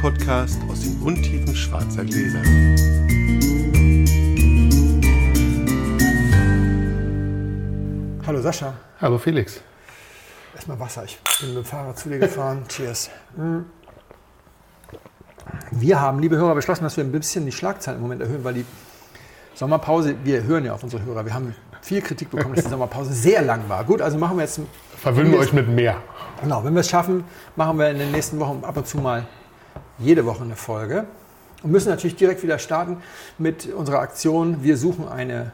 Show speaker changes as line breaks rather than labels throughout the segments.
Podcast aus den Untiefen schwarzer Gläser.
Hallo Sascha.
Hallo Felix.
Erstmal Wasser. Ich bin mit dem Fahrrad zu dir gefahren. Cheers. Wir haben, liebe Hörer, beschlossen, dass wir ein bisschen die Schlagzeilen im Moment erhöhen, weil die Sommerpause, wir hören ja auf unsere Hörer, wir haben viel Kritik bekommen, dass die Sommerpause sehr lang war. Gut, also machen wir jetzt.
Verwöhnen wir euch mit mehr.
Genau, wenn wir es schaffen, machen wir in den nächsten Wochen ab und zu mal jede Woche eine Folge. Und müssen natürlich direkt wieder starten mit unserer Aktion. Wir suchen eine.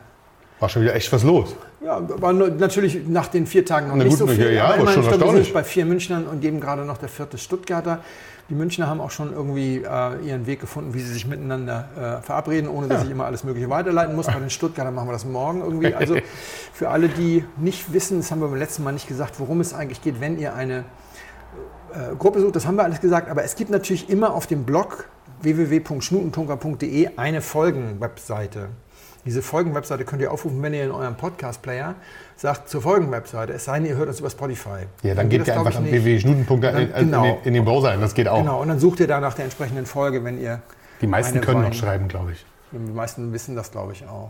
War schon wieder echt was los.
Ja, war natürlich nach den vier Tagen noch
Na
nicht
gut,
so viel.
ja, ja, aber
immerhin,
schon
ich glaube, wir sind bei vier Münchnern und geben gerade noch der vierte Stuttgarter. Die Münchner haben auch schon irgendwie äh, ihren Weg gefunden, wie sie sich miteinander äh, verabreden, ohne dass ich immer alles Mögliche weiterleiten muss. Bei den Stuttgartern machen wir das morgen irgendwie. Also für alle, die nicht wissen, das haben wir beim letzten Mal nicht gesagt, worum es eigentlich geht, wenn ihr eine äh, Gruppe sucht, das haben wir alles gesagt, aber es gibt natürlich immer auf dem Blog www.schnutentunker.de eine Folgen-Webseite. Diese Folgen-Webseite könnt ihr aufrufen, wenn ihr in eurem Podcast-Player sagt zur Folgen-Webseite, es sei denn, ihr hört uns über Spotify.
Ja, dann geht
das,
ihr einfach an
nicht.
www.schnutenpunkt
Dann-
in, in,
genau.
den- in den Browser ein. Das geht auch.
Genau, und dann sucht ihr da nach der entsprechenden Folge, wenn ihr.
Die meisten können noch schreiben, glaube ich.
Die meisten wissen das, glaube ich, auch.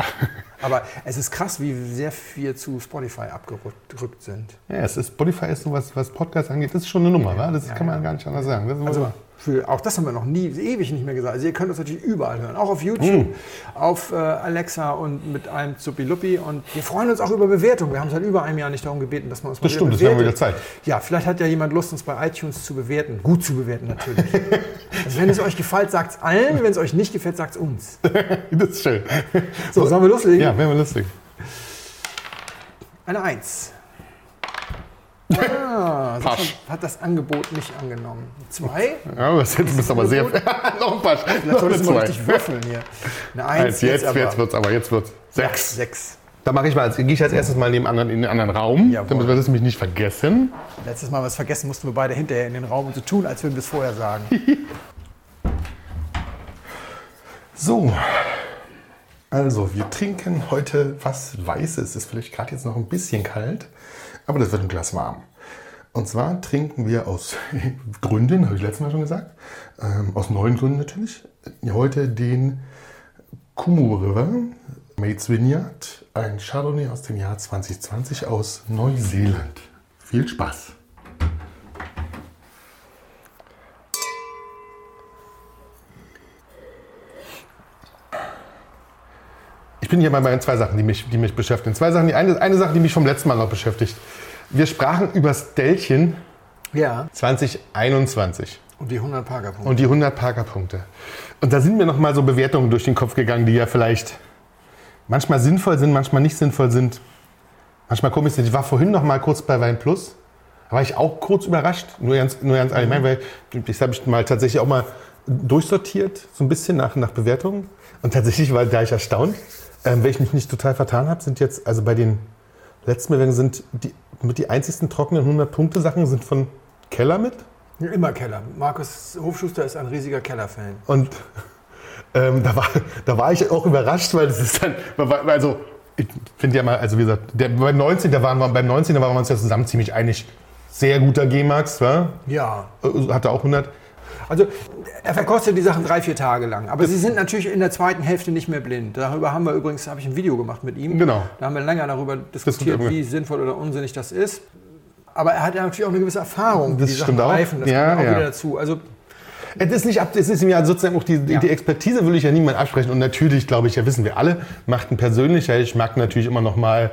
Aber es ist krass, wie sehr wir zu Spotify abgerückt sind.
Ja, es ist, Spotify ist so was, was Podcast angeht, das ist schon eine Nummer, wa? das
Ja,
kann man
ja.
gar nicht anders sagen. Das ist
Also. Für, auch das haben wir noch nie, ewig nicht mehr gesagt. Also ihr könnt uns natürlich überall hören, auch auf
Hm.
YouTube, auf äh, Alexa und mit einem Zuppi-Luppi. Und wir freuen uns auch über Bewertungen. Wir haben seit über einem Jahr nicht darum gebeten, dass man uns mal
Das stimmt, das haben wir wieder
bewertet.
Zeit.
Ja, vielleicht hat ja jemand Lust, uns bei iTunes zu bewerten. Gut zu bewerten natürlich. also wenn es euch gefällt, sagt es allen. Wenn es euch nicht gefällt, sagt es uns.
Das ist schön.
So, sollen wir loslegen?
Ja, wäre mal lustig.
Eine Eins. Ah,
Pasch.
hat das Angebot nicht angenommen. Zwei?
Ja, aber jetzt bist aber sehr. noch ein paar.
Vielleicht solltest du mal
zwei.
richtig würfeln hier. Eine Eins,
Eins, jetzt,
aber.
jetzt wird's aber, jetzt wird's.
Ja,
Sechs.
Sechs.
Da mache ich mal, gehe ich als erstes mal neben anderen, in den anderen Raum,
Jawohl.
damit wir das nämlich nicht vergessen.
Letztes Mal was vergessen, mussten wir beide hinterher in den Raum und so tun, als würden wir es vorher sagen.
So. Also, wir trinken heute was Weißes. Ist vielleicht gerade jetzt noch ein bisschen kalt, aber das wird ein Glas warm. Und zwar trinken wir aus Gründen, habe ich letztes Mal schon gesagt, ähm, aus neuen Gründen natürlich, heute den Kumu River Mates Vineyard, ein Chardonnay aus dem Jahr 2020 aus Neuseeland. Viel Spaß! Ich bin hier bei meinen zwei Sachen, die mich, die mich beschäftigen. Zwei Sachen. Die eine, eine Sache, die mich vom letzten Mal noch beschäftigt. Wir sprachen über Stellchen
Ja.
2021
Und die 100 Parker-Punkte.
und die 100 Parker-Punkte. Und da sind mir noch mal so Bewertungen durch den Kopf gegangen, die ja vielleicht manchmal sinnvoll sind, manchmal nicht sinnvoll sind. Manchmal komisch sind. Ich war vorhin noch mal kurz bei Wein Plus. Da war ich auch kurz überrascht, nur ganz, nur ganz allgemein, weil das habe ich mal tatsächlich auch mal durchsortiert, so ein bisschen nach, nach Bewertungen. Und tatsächlich war da ich erstaunt. Ähm, wenn ich mich nicht total vertan habe, sind jetzt, also bei den letzten Bewertungen sind die, mit die einzigsten trockenen 100-Punkte-Sachen sind von Keller mit.
Immer Keller. Markus Hofschuster ist ein riesiger Keller-Fan.
Und ähm, da, war, da war ich auch überrascht, weil das ist dann, also ich finde ja mal, also wie gesagt, der, beim 19, da waren wir, beim 19, da waren wir uns ja zusammen ziemlich einig. Sehr guter G-Max, wa?
Ja.
Äh, Hatte auch 100.
Also er verkostet die Sachen drei, vier Tage lang. Aber sie sind natürlich in der zweiten Hälfte nicht mehr blind. Darüber haben wir übrigens, habe ich ein Video gemacht mit ihm.
Genau.
Da haben wir länger darüber diskutiert, wie sinnvoll oder unsinnig das ist. Aber er hat ja natürlich auch eine gewisse Erfahrung,
Das
die Sachen
auch.
reifen. Das
Ja,
kommt auch
ja.
wieder dazu. Also
Es ist nicht ab, es ist ja sozusagen auch die,
Ja.
die Expertise will ich ja niemand absprechen. Und natürlich, glaube ich, ja wissen wir alle, macht ein persönlicher Geschmack natürlich immer noch mal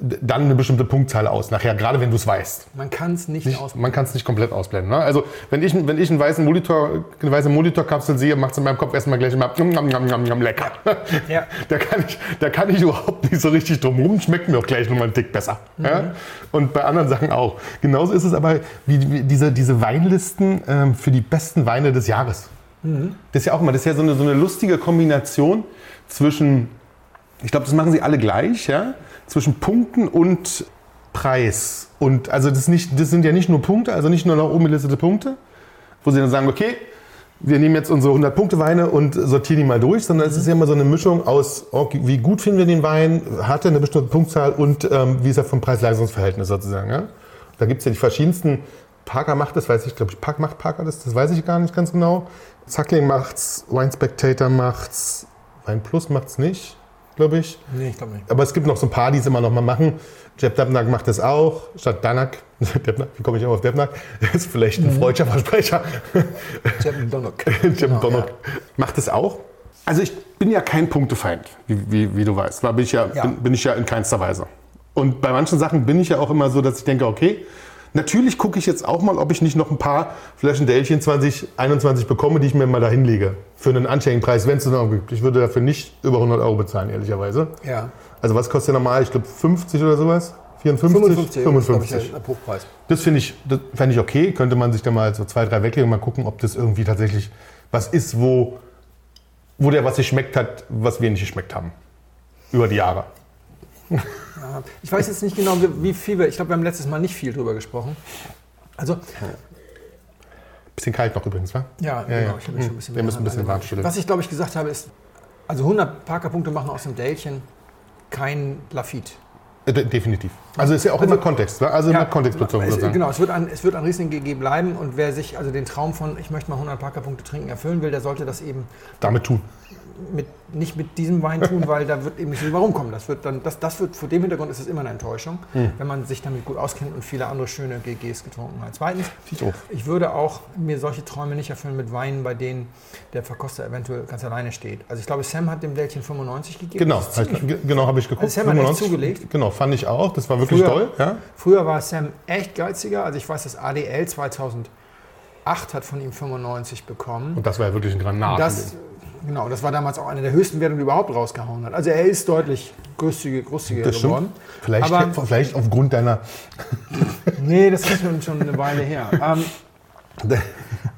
dann eine bestimmte Punktzahl aus. Nachher, gerade wenn du es weißt.
man kann es nicht,
Nicht,
ausprobieren.
man kann es nicht komplett ausblenden. Ne? Also wenn ich, wenn ich einen weißen Monitor, eine weiße Monitorkapsel sehe, macht es in meinem Kopf erstmal gleich immer njam, njam, njam, njam, lecker.
Ja.
Da, kann ich, da kann ich überhaupt nicht so richtig drum rum. Schmeckt mir auch gleich nochmal einen Tick besser. Ja? Und bei anderen Sachen auch. Genauso ist es aber wie, wie diese, diese Weinlisten ähm, für die besten Weine des Jahres. Das ist ja auch immer, das ist ja so eine, so eine lustige Kombination zwischen ich glaube, das machen sie alle gleich, ja, zwischen Punkten und Preis. Und also das, nicht, das sind ja nicht nur Punkte, also nicht nur nach oben gelistete Punkte, wo sie dann sagen, okay, wir nehmen jetzt unsere 100 Punkte Weine und sortieren die mal durch, sondern es ist ja immer so eine Mischung aus, okay, wie gut finden wir den Wein, hat er eine bestimmte Punktzahl und ähm, wie ist er vom Preis-Leistungs-Verhältnis sozusagen. Ja? Da gibt es ja die verschiedensten Parker macht das, weiß ich, glaube ich, Park macht Parker das, das weiß ich gar nicht ganz genau. Suckling macht's, Wine Spectator macht's, Wein Plus macht's nicht, glaube ich.
Nee, ich glaube nicht.
Aber es gibt noch so ein paar, die es immer noch mal machen. Jeb Debnak macht das auch, statt Danak. Debnak, wie komme ich immer auf Debnak? Das ist vielleicht ein freudscher Versprecher.
Jeb Donnock.
Jeb
Genau,
Donnock
ja.
macht es auch. Also ich bin ja kein Punktefeind, wie, wie, wie du weißt. Da bin ich ja,
Ja.
Bin, bin ich ja in keinster Weise. Und bei manchen Sachen bin ich ja auch immer so, dass ich denke, okay, natürlich gucke ich jetzt auch mal, ob ich nicht noch ein paar Flaschen Dälchen 2021 bekomme, die ich mir mal da hinlege. Für einen anständigen Preis, wenn es denn auch gibt. Ich würde dafür nicht über 100 Euro bezahlen, ehrlicherweise.
Ja.
Also was kostet der normal? Ich glaube 50 oder sowas? 54?
55,
55.
glaube ich.
Das finde ich, das fände ich okay. Könnte man sich da mal so zwei, drei weglegen und mal gucken, ob das irgendwie tatsächlich was ist, wo, wo der was geschmeckt hat, was wir nicht geschmeckt haben. Über die Jahre.
Ja, ich weiß jetzt nicht genau, wie, viel wir. Ich glaube, wir haben letztes Mal nicht viel drüber gesprochen. Also,
Bisschen kalt noch übrigens, wa?
ja,
Ja,
genau.
ja.
Ich habe schon ein bisschen
Wir müssen ein bisschen stellen.
Was ich, glaube ich, gesagt habe, ist, also 100 Parker-Punkte machen aus dem Dälchen kein Lafitte.
Äh, de- definitiv. Also ist ja auch
Also-
immer Kontext, wa? Also immer kontextbezogen
es. Genau, es wird, an, es wird an Riesling GG bleiben und wer sich also den Traum von, ich möchte mal 100 Parker-Punkte trinken, erfüllen will, der sollte das eben
Damit tun.
Mit, nicht mit diesem Wein tun, weil da wird eben nicht so viel Warum kommen. Das wird dann, das, das wird, vor dem Hintergrund ist es immer eine Enttäuschung,
Hm.
wenn man sich damit gut auskennt und viele andere schöne GGs getrunken hat. Zweitens, ich würde auch mir solche Träume nicht erfüllen mit Weinen, bei denen der Verkoster eventuell ganz alleine steht. Also ich glaube, Sam hat dem Dälchen 95 gegeben.
Genau, ich, ge- genau habe ich geguckt.
Also Sam hat echt zugelegt.
Genau, fand ich auch. Das war wirklich
Früher-
toll. Ja?
Früher war Sam echt geiziger. Also ich weiß, das ADL 2008 hat von ihm 95 bekommen.
Und das war ja wirklich ein Granat.
Das, genau, das war damals auch eine der höchsten Wertungen, die er überhaupt rausgehauen hat. Also er ist deutlich großzügiger, großzügiger geworden.
Vielleicht,
Aber-
vielleicht aufgrund deiner.
Nee, das ist schon, schon eine Weile her. Ähm,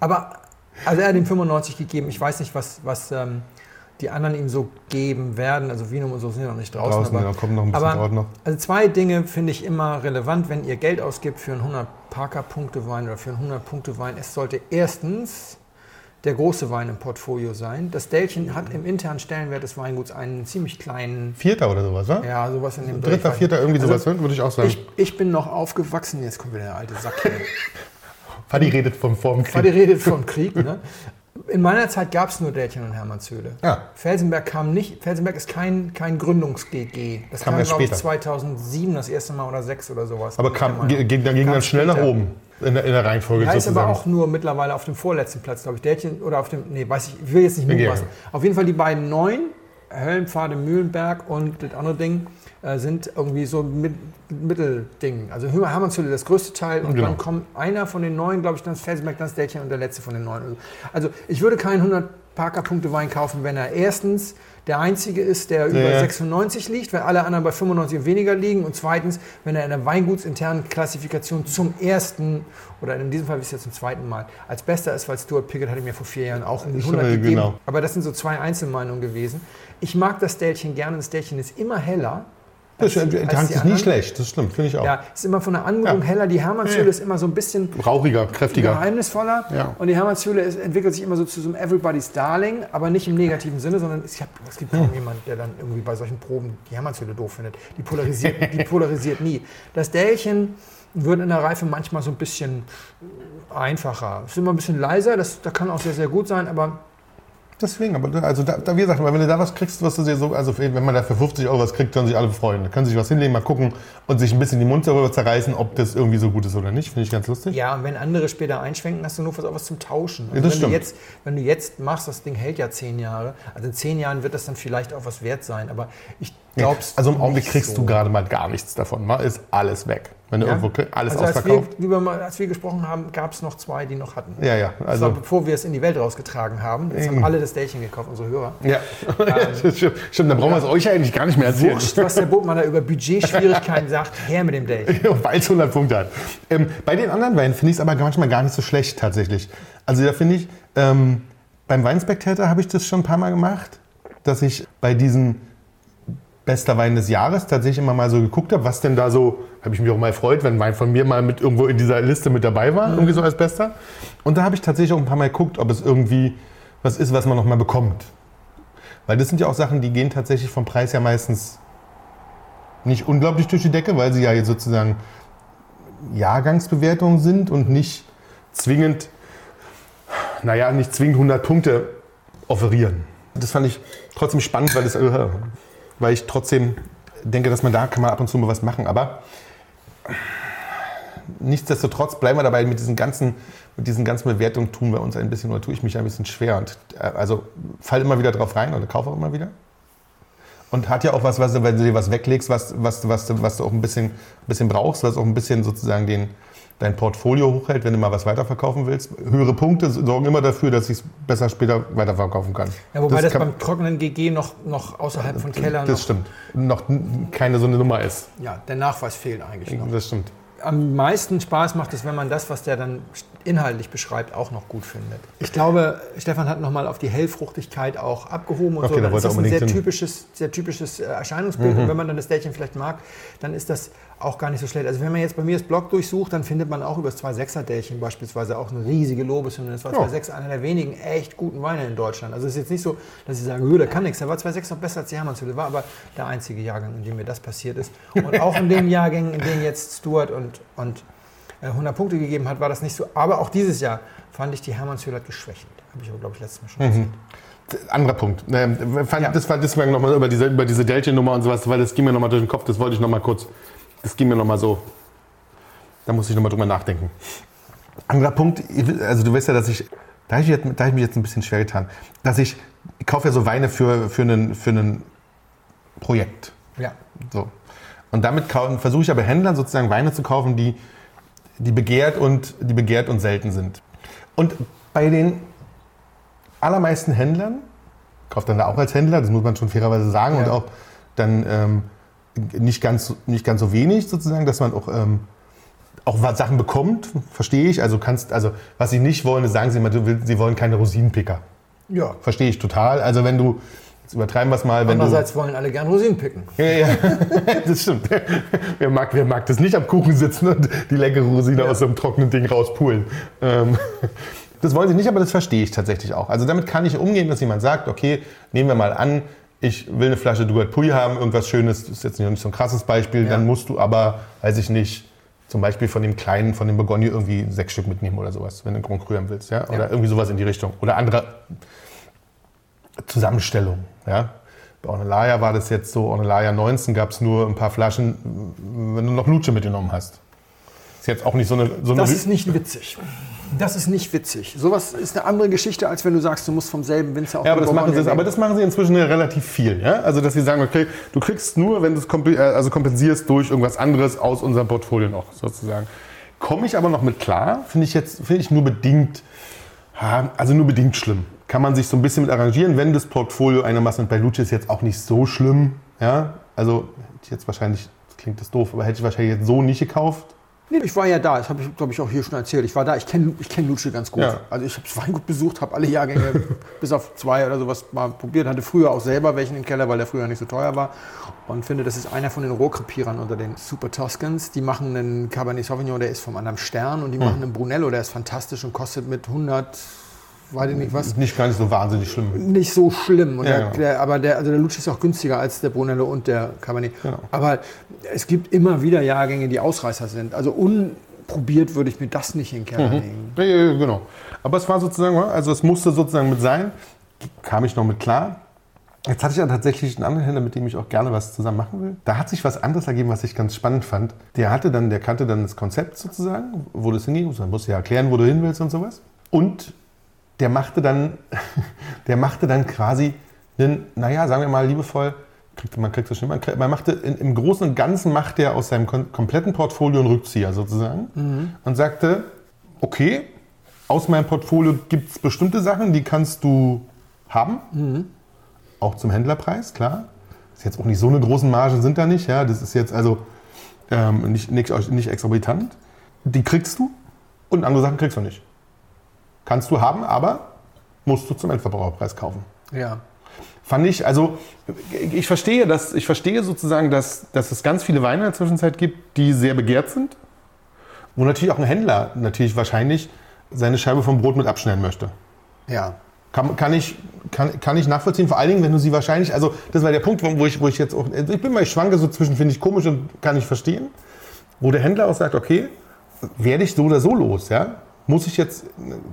aber also er hat ihm 95 gegeben. Ich weiß nicht, was, was ähm, die anderen ihm so geben werden. Also Vinum und so sind ja noch nicht draußen.
Draußen,
aber,
da kommt noch ein bisschen
aber,
noch.
Also zwei Dinge finde ich immer relevant, wenn ihr Geld ausgibt für einen 100 Parker-Punkte-Wein oder für einen 100-Punkte-Wein. Es sollte erstens der große Wein im Portfolio sein. Das Dälchen hat im internen Stellenwert des Weinguts einen ziemlich kleinen,
Vierter oder sowas, wa?
ja, sowas in dem.
Dritter, vierter, irgendwie
Also,
sowas, würde ich auch sagen.
Ich, ich bin noch aufgewachsen, jetzt kommt wieder der alte Sack hier.
Fadi redet von vorm
Fadi
Krieg.
redet vom Krieg. Ne? In meiner Zeit gab es nur Dälchen und Hermannshöhle.
Ja.
Felsenberg kam nicht, Felsenberg ist kein, kein Gründungs-GG. Das
Kam
kam, glaube ich,
später.
2007 das erste Mal oder 6 oder sowas.
Aber kam, ging, dann ging dann schnell nach
später.
oben in der, in der Reihenfolge
Ja, ist aber
sozusagen.
auch nur mittlerweile auf dem vorletzten Platz, glaube ich. Dälchen oder auf dem, nee, weiß ich, ich will jetzt nicht
Ja,
mutmaßen. Auf jeden Fall die beiden neuen, Höllenpfade Mühlenberg und das andere Ding, äh, sind irgendwie so mit, Mittelding. Also Hermannshöhle das größte Teil und
Genau.
dann kommt einer von den neuen, glaube ich, dann ist Felsenberg, dann Dälchen und der letzte von den neuen. Also ich würde keinen 100 Parker-Punkte Wein kaufen, wenn er erstens der einzige ist, der über
Ja.
96 liegt, weil alle anderen bei 95 und weniger liegen. Und zweitens, wenn er in der weingutsinternen Klassifikation zum ersten oder in diesem Fall ist es jetzt zum zweiten Mal als bester ist, weil Stuart Pickett hatte mir vor vier Jahren auch um die 100
Äh,
gegeben.
genau.
Aber das sind so zwei Einzelmeinungen gewesen. Ich mag das Dälchen gerne. Das Dälchen ist immer heller.
Das,
als
Tank
die
ist nie schlecht, das stimmt, finde ich auch.
Ja, ist immer von der Anmutung
Ja.
heller. Die Hermannshöhle ist immer so ein bisschen
Rauchiger, kräftiger.
geheimnisvoller.
Ja.
Und die Hermannshöhle ist, entwickelt sich immer so zu so einem Everybody's Darling, aber nicht im negativen Sinne, sondern es, hab, es gibt kaum jemand, der dann irgendwie bei solchen Proben die Hermannshöhle doof findet. Die polarisiert, die polarisiert nie. Das Dälchen wird in der Reife manchmal so ein bisschen einfacher. Es ist immer ein bisschen leiser, das, das kann auch sehr, sehr gut sein, aber
Deswegen, aber also da, da, wie gesagt, wenn du da was kriegst, was du dir so, also wenn man da für 50 Euro was kriegt, können sich alle freuen. Da können sich was hinlegen, mal gucken und sich ein bisschen die Mund darüber zerreißen, ob das irgendwie so gut ist oder nicht. Finde ich ganz lustig.
ja, und wenn andere später einschwenken, hast du nur was zum Tauschen. Also
Ja, das
wenn, du
stimmt.
jetzt, wenn du jetzt machst, das Ding hält ja zehn Jahre, also in zehn Jahren wird das dann vielleicht auch was wert sein, aber ich glaube
Also im Augenblick kriegst
so.
du gerade mal gar nichts davon. Mal ist alles weg. Wenn
Ja?
irgendwo alles
also als wir,
ausverkauft.
wie wir mal, als wir gesprochen haben, gab es noch zwei, die noch hatten.
Ja, ja.
Das war
Also,
bevor wir es in die Welt rausgetragen haben. Jetzt haben alle das Dälchen gekauft, unsere Hörer.
ja. stimmt, stimmt, dann brauchen wir es euch eigentlich gar nicht mehr erzählen.
Wurscht, was der Botmann da über Budgetschwierigkeiten sagt, her mit dem Dälchen.
Weil es 100 Punkte hat. Ähm, bei den anderen Weinen finde ich es aber manchmal gar nicht so schlecht tatsächlich. Also da finde ich, ähm, beim Weinspectator habe ich das schon ein paar Mal gemacht, dass ich bei diesen bester Wein des Jahres tatsächlich immer mal so geguckt habe, was denn da so, habe ich mich auch mal gefreut, wenn ein Wein von mir mal mit irgendwo in dieser Liste mit dabei war, irgendwie so als bester. Und da habe ich tatsächlich auch ein paar Mal geguckt, ob es irgendwie was ist, was man noch mal bekommt. Weil das sind ja auch Sachen, die gehen tatsächlich vom Preis ja meistens nicht unglaublich durch die Decke, weil sie ja jetzt sozusagen Jahrgangsbewertungen sind und nicht zwingend, naja, nicht zwingend 100 Punkte offerieren. Das fand ich trotzdem spannend, weil, das, äh, weil ich trotzdem denke, dass man da kann man ab und zu mal was machen. Aber nichtsdestotrotz bleiben wir dabei, mit diesen ganzen, mit diesen ganzen Bewertungen tun wir uns ein bisschen oder tue ich mich ein bisschen schwer. Und äh, also fall immer wieder drauf rein oder kaufe auch immer wieder. Und hat ja auch was, was wenn du dir was weglegst, was, was, was, was du auch ein bisschen, bisschen brauchst, was auch ein bisschen sozusagen den, dein Portfolio hochhält, wenn du mal was weiterverkaufen willst. Höhere Punkte sorgen immer dafür, dass ich es besser später weiterverkaufen kann.
Ja, wobei das,
kann,
beim trockenen GG noch, noch außerhalb von Keller
Das
noch,
stimmt. Noch keine so eine Nummer ist.
ja, der Nachweis fehlt eigentlich noch.
Das stimmt.
am meisten Spaß macht es, wenn man das, was der dann inhaltlich beschreibt, auch noch gut findet. Ich glaube, Stefan hat nochmal auf die Hellfruchtigkeit auch abgehoben und
Okay,
so.
da
Dann ist
wollte er
das ein sehr.
Mhm.
typisches, sehr typisches äh, Erscheinungsbild. Und wenn man dann das Dällchen vielleicht mag, dann ist das auch gar nicht so schlecht. Also wenn man jetzt bei mir das Blog durchsucht, dann findet man auch über das 2,6er Dällchen beispielsweise auch eine riesige Lobeshymne. Das war
Ja.
2,6 einer der wenigen echt guten Weine in Deutschland. Also es ist jetzt nicht so, dass ich sage, "Hö, der kann nichts. Der war 2,6 noch besser als die Hermannshütte. War aber der einzige Jahrgang, in dem mir das passiert ist. Und auch in den Jahrgängen, in denen jetzt Stuart und, und äh, 100 Punkte gegeben hat, war das nicht so. Aber auch dieses Jahr fand ich die Hermannshöhle geschwächt. Habe ich aber, glaube ich, letztes Mal schon erzählt.
Anderer Punkt. Ähm, fand,
Ja.
Das war deswegen nochmal über diese, über diese Deltchen-Nummer und sowas, weil das ging mir nochmal durch den Kopf, das wollte ich nochmal kurz, das ging mir nochmal so, da muss ich nochmal drüber nachdenken. Anderer Punkt, also du weißt ja, dass ich, da habe ich, jetzt- da hab ich mich jetzt ein bisschen schwer getan, dass ich, ich kaufe ja so Weine für, für ein für einen Projekt.
Ja.
So. Und damit versuche ich aber Händlern sozusagen Weine zu kaufen, die, die, begehrt und, die begehrt und selten sind. Und bei den allermeisten Händlern, kauft dann da auch als Händler, das muss man schon fairerweise sagen,
Ja.
und auch dann ähm, nicht, ganz, nicht ganz so wenig sozusagen, dass man auch, ähm, auch Sachen bekommt, verstehe ich. Also kannst, also was sie nicht wollen, ist, sagen sie immer, du willst- sie wollen keine Rosinenpicker.
Ja.
Verstehe ich total. Also wenn du, jetzt übertreiben wir es mal, wenn du...
Andererseits wollen alle gern Rosinen picken.
Ja, ja, das stimmt. Wer mag, wer mag das nicht am Kuchen sitzen und die leckere Rosine aus so einem trockenen Ding rauspulen? Ähm, das wollen sie nicht, aber das verstehe ich tatsächlich auch. Also damit kann ich umgehen, dass jemand sagt, okay, nehmen wir mal an, ich will eine Flasche Dugat Puy haben, irgendwas Schönes, das ist jetzt nicht so ein krasses Beispiel,
Ja.
dann musst du aber, weiß ich nicht, zum Beispiel von dem kleinen, von dem Bourgogne irgendwie sechs Stück mitnehmen oder sowas, wenn du einen Grand Cru haben willst, ja? oder
Ja.
irgendwie sowas in die Richtung. Oder andere Zusammenstellung. Ja? Bei Ornellaia war das jetzt so, Ornellaia 19 gab es nur ein paar Flaschen, wenn du noch Lutsche mitgenommen hast. Ist jetzt auch nicht so eine... So eine
Das ist nicht witzig. Das ist nicht witzig. Sowas ist eine andere Geschichte, als wenn du sagst, du musst vom selben Winzer auf
ja, aber das, machen sie, aber das machen sie inzwischen relativ viel. Ja? Also, dass sie sagen, okay, du kriegst nur, wenn du es komp- äh, also kompensierst durch irgendwas anderes aus unserem Portfolio noch, sozusagen. Komme ich aber noch mit klar, finde ich jetzt finde ich nur bedingt, also nur bedingt schlimm. Kann man sich so ein bisschen mit arrangieren, wenn das Portfolio einigermaßen, und bei Luce ist jetzt auch nicht so schlimm. Ja? Also, hätte ich jetzt wahrscheinlich, das klingt das doof, aber hätte ich wahrscheinlich jetzt so nicht gekauft.
Nee, ich war ja da, das habe ich, glaube ich, auch hier schon erzählt. Ich war da, ich kenne ich kenn Lutsche ganz gut.
Ja.
Also ich habe das Weingut besucht, habe alle Jahrgänge bis auf zwei oder sowas mal probiert. Hatte früher auch selber welchen im Keller, weil der früher nicht so teuer war. Und finde, das ist einer von den Rohkrepierern unter den Super Toscans. Die machen einen Cabernet Sauvignon, der ist vom anderen Stern. Und die machen einen Brunello, der ist fantastisch und kostet mit 100, weiß ich nicht was,
Nicht gar nicht so wahnsinnig schlimm.
nicht so schlimm.
Ja,
der,
genau.
der, aber der, also der Lutsch ist auch günstiger als der Brunello und der Cabernet.
Genau.
Aber es gibt immer wieder Jahrgänge, die Ausreißer sind. Also unprobiert würde ich mir das nicht in den Keller legen.
Ja, genau. Aber es war sozusagen, also es musste sozusagen mit sein. Kam ich noch mit klar. Jetzt hatte ich ja tatsächlich einen anderen Händler, mit dem ich auch gerne was zusammen machen will. Da hat sich was anderes ergeben, was ich ganz spannend fand. Der hatte dann, der kannte dann das Konzept sozusagen, wo das hinging. Man musste ja erklären, wo du hin willst und sowas. Und der machte dann, der machte dann quasi einen, naja, sagen wir mal liebevoll, kriegt, man kriegt das schon, man, kriegt- man machte in, im Großen und Ganzen macht er aus seinem kompletten Portfolio einen Rückzieher sozusagen und sagte, okay, aus meinem Portfolio gibt es bestimmte Sachen, die kannst du haben, auch zum Händlerpreis, klar. Ist jetzt auch nicht so eine großen Margen sind da nicht, ja, das ist jetzt also ähm, nicht, nicht, nicht exorbitant. Die kriegst du und andere Sachen kriegst du nicht. Kannst du haben, aber musst du zum Endverbraucherpreis kaufen.
Ja.
Fand ich, also ich verstehe, dass, ich verstehe sozusagen, dass, dass es ganz viele Weine in der Zwischenzeit gibt, die sehr begehrt sind. Wo natürlich auch ein Händler natürlich wahrscheinlich seine Scheibe vom Brot mit abschneiden möchte.
Ja.
Kann, kann, ich, kann, kann ich nachvollziehen, vor allen Dingen, wenn du sie wahrscheinlich, also das war der Punkt, wo ich, wo ich jetzt auch, ich bin mal, ich schwanke so zwischen, finde ich komisch und kann ich verstehen, wo der Händler auch sagt, okay, werde ich so oder so los, ja? Muss ich jetzt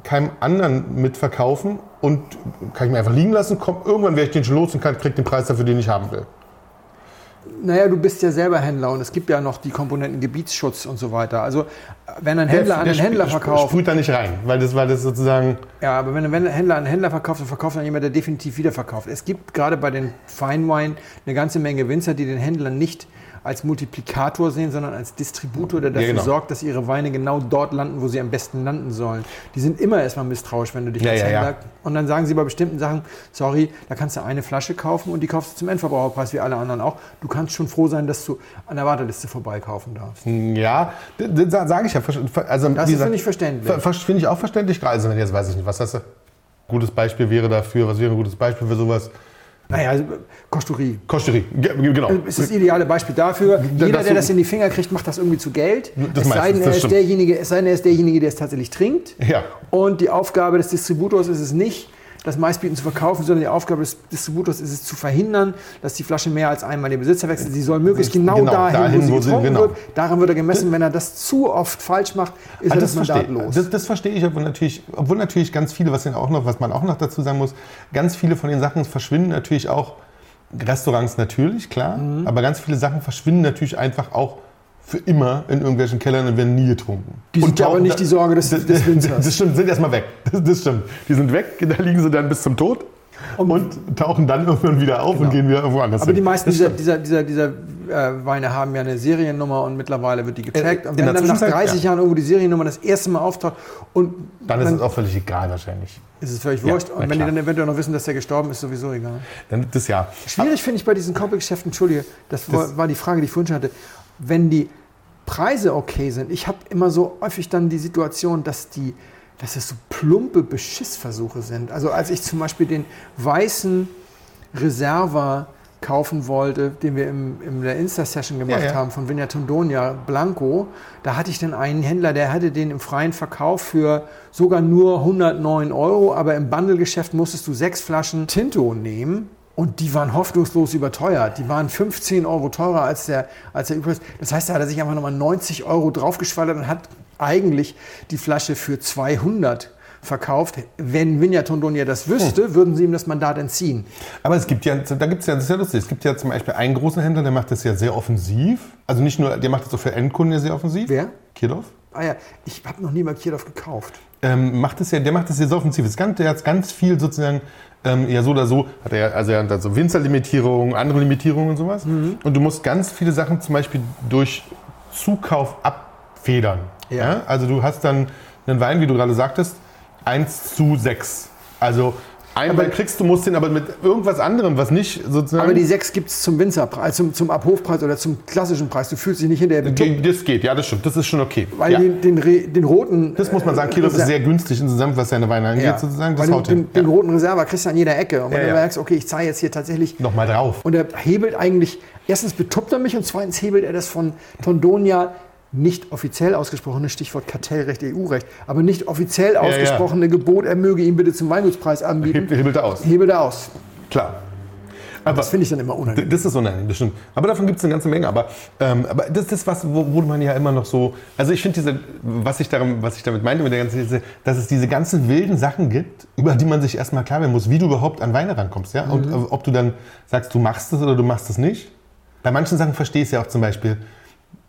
keinem anderen mitverkaufen und kann ich mir einfach liegen lassen? Komm, irgendwann werde ich den schon los und kann, krieg den Preis dafür, den ich haben will.
Naja, du bist ja selber Händler und es gibt ja noch die Komponenten Gebietsschutz und so weiter. Also wenn ein Händler an einen Händler verkauft,
Sprüht da nicht rein, weil das, weil das sozusagen.
ja, aber wenn ein Händler an einen Händler verkauft, dann verkauft dann jemand, der definitiv wiederverkauft. Es gibt gerade bei den Fine Wine eine ganze Menge Winzer, die den Händler nicht als Multiplikator sehen, sondern als Distributor, der dafür
genau.
sorgt, dass ihre Weine genau dort landen, wo sie am besten landen sollen. Die sind immer erstmal misstrauisch, wenn du dich
Ja,
als
ja, ja.
Händler und dann sagen sie bei bestimmten Sachen, sorry, da kannst du eine Flasche kaufen und die kaufst du zum Endverbraucherpreis wie alle anderen auch. Du kannst schon froh sein, dass du an der Warteliste vorbeikaufen darfst.
Ja, das sage ich ja. Also,
Das finde ich, verständlich.
ver- ver- Finde ich auch verständlich. gerade. Also, jetzt weiß ich nicht, was hast du? Gutes Beispiel wäre dafür, was wäre ein gutes Beispiel für sowas?
Naja, also, Kosturie.
Kosterie, Ge- genau.
ist das ideale Beispiel dafür. Jeder, der das in die Finger kriegt, macht das irgendwie zu Geld.
Das
es, sei denn,
das
er ist derjenige, es sei denn, er ist derjenige, der es tatsächlich trinkt.
Ja.
Und die Aufgabe des Distributors ist es nicht, das Meistbieten zu verkaufen, sondern die Aufgabe des Distributors ist es zu verhindern, dass die Flasche mehr als einmal den Besitzer wechselt. Sie soll möglichst genau,
Genau,
dahin,
dahin,
wo sie
wo sie-
getrunken
genau.
wird. Daran wird er gemessen. Wenn er das zu oft falsch macht, ist er
das,
das Mandat
verstehe,
los.
das, das verstehe ich, obwohl natürlich, obwohl natürlich ganz viele, was, auch noch, was man auch noch dazu sagen muss, ganz viele von den Sachen verschwinden natürlich auch, Restaurants natürlich, klar,
Mhm.
aber ganz viele Sachen verschwinden natürlich einfach auch für immer in irgendwelchen Kellern und werden nie getrunken.
Die sind
Und
ja aber nicht die Sorge des-
das,
des Winzers.
Das stimmt, sind erstmal weg. Das, das stimmt. Die sind weg, da liegen sie dann bis zum Tod und, tauchen dann irgendwann wieder auf und gehen wieder irgendwo anders
Aber die
hin.
meisten
Das
dieser, dieser, dieser, dieser äh, Weine haben ja eine Seriennummer und mittlerweile wird die.
Äh,
und
in
wenn dann nach
Zwischenzeit,
30
ja.
Jahren irgendwo die Seriennummer das erste Mal auftaucht und
Dann ist es auch völlig egal wahrscheinlich.
ist es völlig
Ja,
wurscht.
na
Und wenn die
klar.
dann eventuell noch wissen, dass der gestorben ist, sowieso egal.
Dann das ja.
Schwierig finde ich bei diesen Comic-Geschäften, Entschuldige, das, war, war die Frage, die ich vorhin schon hatte, wenn die Preise okay sind. Ich habe immer so häufig dann die Situation, dass die dass es so plumpe Beschissversuche sind. Also als ich zum Beispiel den weißen Reserva kaufen wollte, den wir im, in der Insta-Session gemacht
Ja, ja.
haben von Vinja Tondonia Blanco, da hatte ich dann einen Händler, der hatte den im freien Verkauf für sogar nur 109 Euro, aber im Bundle-Geschäft musstest du sechs Flaschen Tinto nehmen und die waren hoffnungslos überteuert. Die waren 15 Euro teurer als der, als der Übrigens. Das heißt, da hat er sich einfach nochmal 90 Euro draufgeschwallert und hat eigentlich die Flasche für 200 verkauft. Wenn Vinja Tondonia das wüsste, würden sie ihm das Mandat entziehen.
Aber es gibt ja, da gibt es ja, das ist ja lustig, es gibt ja zum Beispiel einen großen Händler, der macht das ja sehr offensiv. Also nicht nur, der macht das auch für Endkunden sehr offensiv.
Wer?
Kirchhoff.
Ah ja, ich habe noch nie mal Kirchhoff gekauft.
Ähm, macht das ja, der macht das ja sehr offensiv. Es kann, der hat ganz viel sozusagen, ähm, ja so oder so, hat er, also er hat dann so Winzerlimitierungen, andere Limitierungen und sowas.
Mhm.
Und du musst ganz viele Sachen zum Beispiel durch Zukauf abfedern.
Ja.
Ja. Also du hast dann einen Wein, wie du gerade sagtest, 1 zu 6. Also einen
Aber-
Wein kriegst du, musst den aber mit irgendwas anderem, was nicht sozusagen...
Aber die sechs gibt es zum Winzerpreis, zum, zum Abhofpreis oder zum klassischen Preis. Du fühlst dich nicht hinterher betuppt,
das geht, ja, das stimmt. Das ist schon okay.
weil
ja.
den, den, den roten.
Das muss man sagen, Kilo ist sehr günstig insgesamt, was seine Weine angeht,
ja,
sozusagen. Das
weil
haut
den,
hin.
den, den roten Reserva kriegst du an jeder Ecke. Und wenn
Ja,
du
ja.
merkst, okay, ich zahle jetzt hier tatsächlich.
Nochmal drauf.
Und er hebelt eigentlich, erstens betuppt er mich und zweitens hebelt er das von Tondonia nicht offiziell ausgesprochene Stichwort Kartellrecht, EU-Recht, aber nicht offiziell
ja.
ausgesprochene Gebot, er möge ihm bitte zum Weingutspreis anbieten.
Hebt, hebelt er aus.
Hebelt er aus.
Klar. Aber
Das finde ich dann immer unangenehm.
Das ist unangenehm, das stimmt. Aber davon gibt es eine ganze Menge. Aber, ähm, aber das ist das, was, wo, wo man ja immer noch so. Also ich finde diese, was ich, darum, was ich damit meinte mit der ganzen, dass es diese ganzen wilden Sachen gibt, über die man sich erstmal klar werden muss, wie du überhaupt an Weine rankommst. Ja? Und äh, ob du dann sagst, du machst es oder du machst es nicht. Bei manchen Sachen verstehe ich es ja auch zum Beispiel,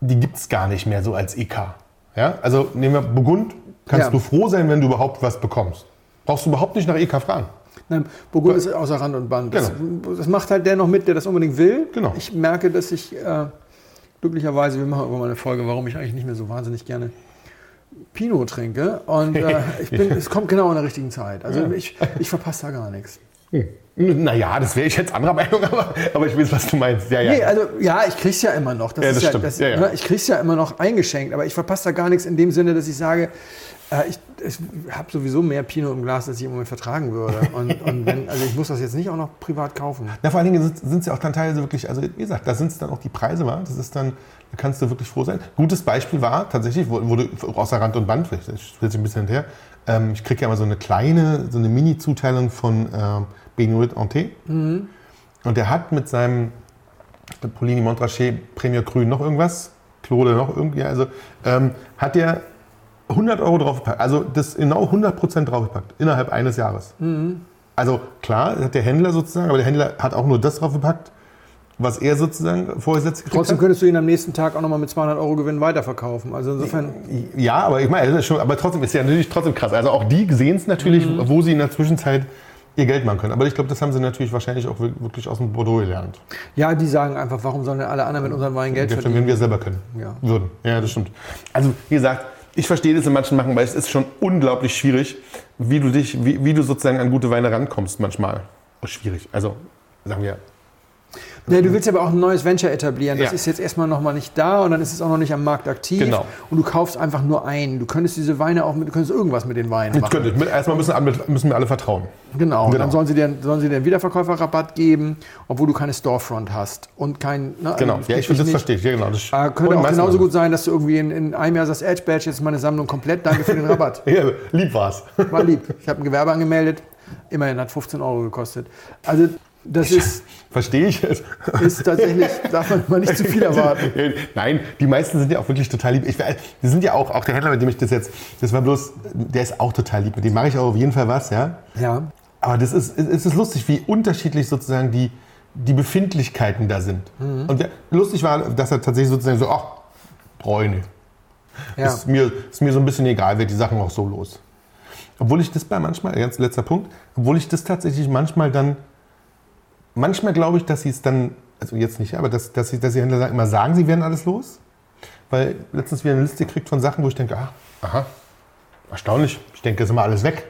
die gibt es gar nicht mehr so als EK. Ja? Also nehmen wir Burgund, kannst
Ja.
du froh sein, wenn du überhaupt was bekommst. Brauchst du überhaupt nicht nach EK fragen.
Nein, Burgund ist außer Rand und Band. Das, das macht halt der noch mit, der das unbedingt will.
Genau.
Ich merke, dass ich äh, glücklicherweise, wir machen irgendwann mal eine Folge, warum ich eigentlich nicht mehr so wahnsinnig gerne Pinot trinke. Und äh, ich bin, es kommt genau in der richtigen Zeit. Also ich, ich verpasse da gar nichts.
Naja, das wäre ich jetzt anderer Meinung, aber, aber ich weiß, was du meinst. Ja, ja.
Nee, also ja, ich krieg's ja immer noch. Das
Ja,
ist
das
ja,
stimmt.
das,
Ja, ja.
ne, Ich krieg's ja immer noch eingeschenkt, aber ich verpasse da gar nichts in dem Sinne, dass ich sage, äh, ich, ich habe sowieso mehr Pinot im Glas, als ich im Moment vertragen würde. Und, und wenn, also ich muss das jetzt nicht auch noch privat kaufen.
Na, vor allen Dingen sind es ja auch dann teilweise wirklich, also wie gesagt, da sind es dann auch die Preise war. Das ist dann, da kannst du wirklich froh sein. Gutes Beispiel war tatsächlich, wurde außer Rand und Band, ich will ein bisschen hinterher, ähm, ich kriege ja immer so eine kleine, so eine Mini-Zuteilung von ähm, Benoit Ante. Und der hat mit seinem Polini Montrachet Premier Cru noch irgendwas, Claude noch irgendwie, also ähm, hat der 100 Euro draufgepackt. Also das genau 100% draufgepackt innerhalb eines Jahres. Also klar, hat der Händler sozusagen, aber der Händler hat auch nur das draufgepackt, was er sozusagen vorgesetzt gekriegt
Trotzdem
hat.
könntest du ihn am nächsten Tag auch nochmal mit 200 Euro Gewinn weiterverkaufen. Also insofern,
Ja, aber ich meine, aber trotzdem ist ja natürlich trotzdem krass. Also auch die sehen es natürlich, wo sie in der Zwischenzeit ihr Geld machen können. Aber ich glaube, das haben sie natürlich wahrscheinlich auch wir- wirklich aus dem Bordeaux gelernt.
ja, die sagen einfach, warum sollen denn alle anderen mit unserem Wein Geld verdienen?
wenn wir selber können.
Ja.
Würden. Ja, das stimmt. Also, wie gesagt, ich verstehe das in manchen machen, weil es ist schon unglaublich schwierig, wie du dich, wie, wie du sozusagen an gute Weine rankommst manchmal. Schwierig. Also, sagen wir.
Nee, du willst aber auch ein neues Venture etablieren. Das
Ja.
ist jetzt erstmal noch mal nicht da und dann ist es auch noch nicht am Markt aktiv.
Genau.
Und du kaufst einfach nur ein. Du könntest diese Weine auch mit, du könntest irgendwas mit den Weinen machen.
könnte, erstmal müssen, müssen wir alle vertrauen.
Genau. Und
Genau.
dann sollen sie, dir, sollen sie dir einen Wiederverkäuferrabatt geben, obwohl du keine Storefront hast. Und kein. Ne,
Genau.
also
Ja, ich finde, das verstehe. Ja, genau. Das
Äh, könnte auch genauso gut sein, dass du irgendwie in, in einem Jahr sagst, Edge Badge, jetzt ist meine Sammlung komplett, danke für den Rabatt.
Ja, lieb war's.
War lieb. Ich habe ein Gewerbe angemeldet, immerhin hat 15 Euro gekostet. Also das ist,
Verstehe ich es.
ist tatsächlich, darf man mal nicht zu viel erwarten.
Nein, die meisten sind ja auch wirklich total lieb. Ich, die sind ja auch, auch der Händler, mit dem ich das jetzt, das war bloß, der ist auch total lieb. Mit dem mache ich auch auf jeden Fall was, ja.
Ja.
Aber das ist, es ist lustig, wie unterschiedlich sozusagen die, die Befindlichkeiten da sind. Und der, lustig war, dass er tatsächlich sozusagen so, ach, Bräune.
ja.
Ist, mir, ist mir so ein bisschen egal, wird die Sachen auch so los. Obwohl ich das bei manchmal, ganz letzter Punkt, obwohl ich das tatsächlich manchmal dann, manchmal glaube ich, dass sie es dann, also jetzt nicht, aber dass, dass, sie, dass die Händler sagen, immer sagen, sie werden alles los. Weil letztens wieder eine Liste kriegt von Sachen, wo ich denke, ah, aha, erstaunlich, ich denke, ist immer alles weg.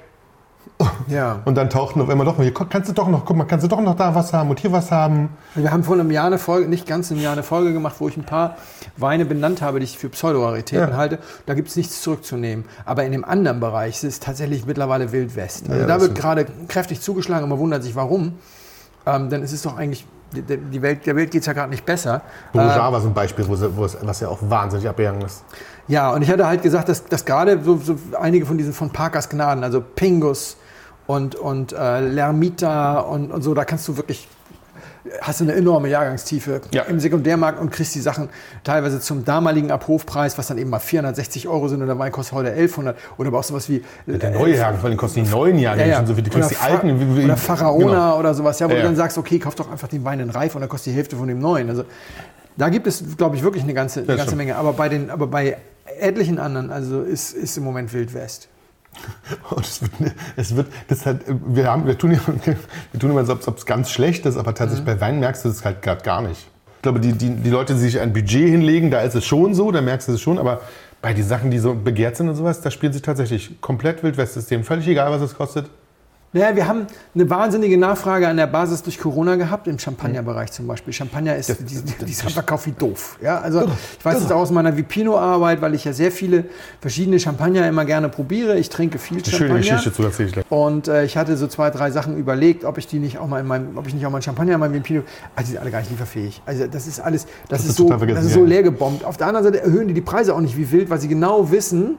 ja.
Und dann tauchten auf einmal doch mal, hier, kannst du doch noch, guck mal, kannst du doch noch da was haben und hier was haben.
Wir haben vor einem Jahr eine Folge, nicht ganz einem Jahr eine Folge gemacht, wo ich ein paar Weine benannt habe, die ich für Pseudoraritäten
Ja.
halte. Da gibt es nichts zurückzunehmen. Aber in dem anderen Bereich ist es tatsächlich mittlerweile Wild West. Also
Ja,
da wird gerade kräftig zugeschlagen und man wundert sich, warum. Ähm, denn es ist doch eigentlich, die, Welt, der Welt geht es ja gerade nicht besser.
Bourgeois war so ein Beispiel, wo, wo es, was ja auch wahnsinnig abgegangen ist.
Ja, und ich hatte halt gesagt, dass, dass gerade so, so einige von diesen von Parkers Gnaden, also Pingus und, und äh, Lermita und, und so, da kannst du wirklich, hast du eine enorme Jahrgangstiefe
Ja.
im Sekundärmarkt und kriegst die Sachen teilweise zum damaligen Abrufpreis, was dann eben mal 460 Euro sind und der Wein kostet heute 1100 oder aber auch sowas wie
Der neue Jahrgang, vor allem kosten die neuen Jahrgänge schon so viel, die
oder,
kosten die alten. wie- wie-
oder Pharaona
Genau.
oder sowas, ja, wo
Ja,
du
ja.
dann sagst, okay, kauf doch einfach den Wein in Reif und dann kostet die Hälfte von dem neuen. Also da gibt es, glaube ich, wirklich eine ganze, eine ganze. Menge. Aber bei, den, aber bei etlichen anderen, also ist, ist im Moment Wild West.
Und es wird, es wird das halt, wir, haben, wir, tun, ja- wir tun immer so, als ob es ganz schlecht ist, aber tatsächlich bei Wein merkst du das halt gerade gar nicht. Ich glaube, die, die, die Leute, die sich ein Budget hinlegen, da ist es schon so, da merkst du es schon, aber bei den Sachen, die so begehrt sind und sowas, da spielt sich tatsächlich komplett Wildwest-System. Völlig egal, was es kostet.
Naja, wir haben eine wahnsinnige Nachfrage an der Basis durch Corona gehabt, im Champagnerbereich zum Beispiel. Champagner ist, die, die, die ist verkauft wie doof. Ja, also ich weiß es auch aus meiner Vipino-Arbeit, weil ich ja sehr viele verschiedene Champagner immer gerne probiere. Ich trinke viel
Schöne
Champagner.
Geschichte zu erzählen.
Und äh, ich hatte so zwei, drei Sachen überlegt, ob ich die nicht auch mal in meinem, ob ich nicht auch mal einen Champagner in meinem Vipino. Also die sind alle gar nicht lieferfähig. Also das ist alles, das, ist
ist
so, das ist so leer gebombt. Auf der anderen Seite erhöhen die die Preise auch nicht wie wild, weil sie genau wissen,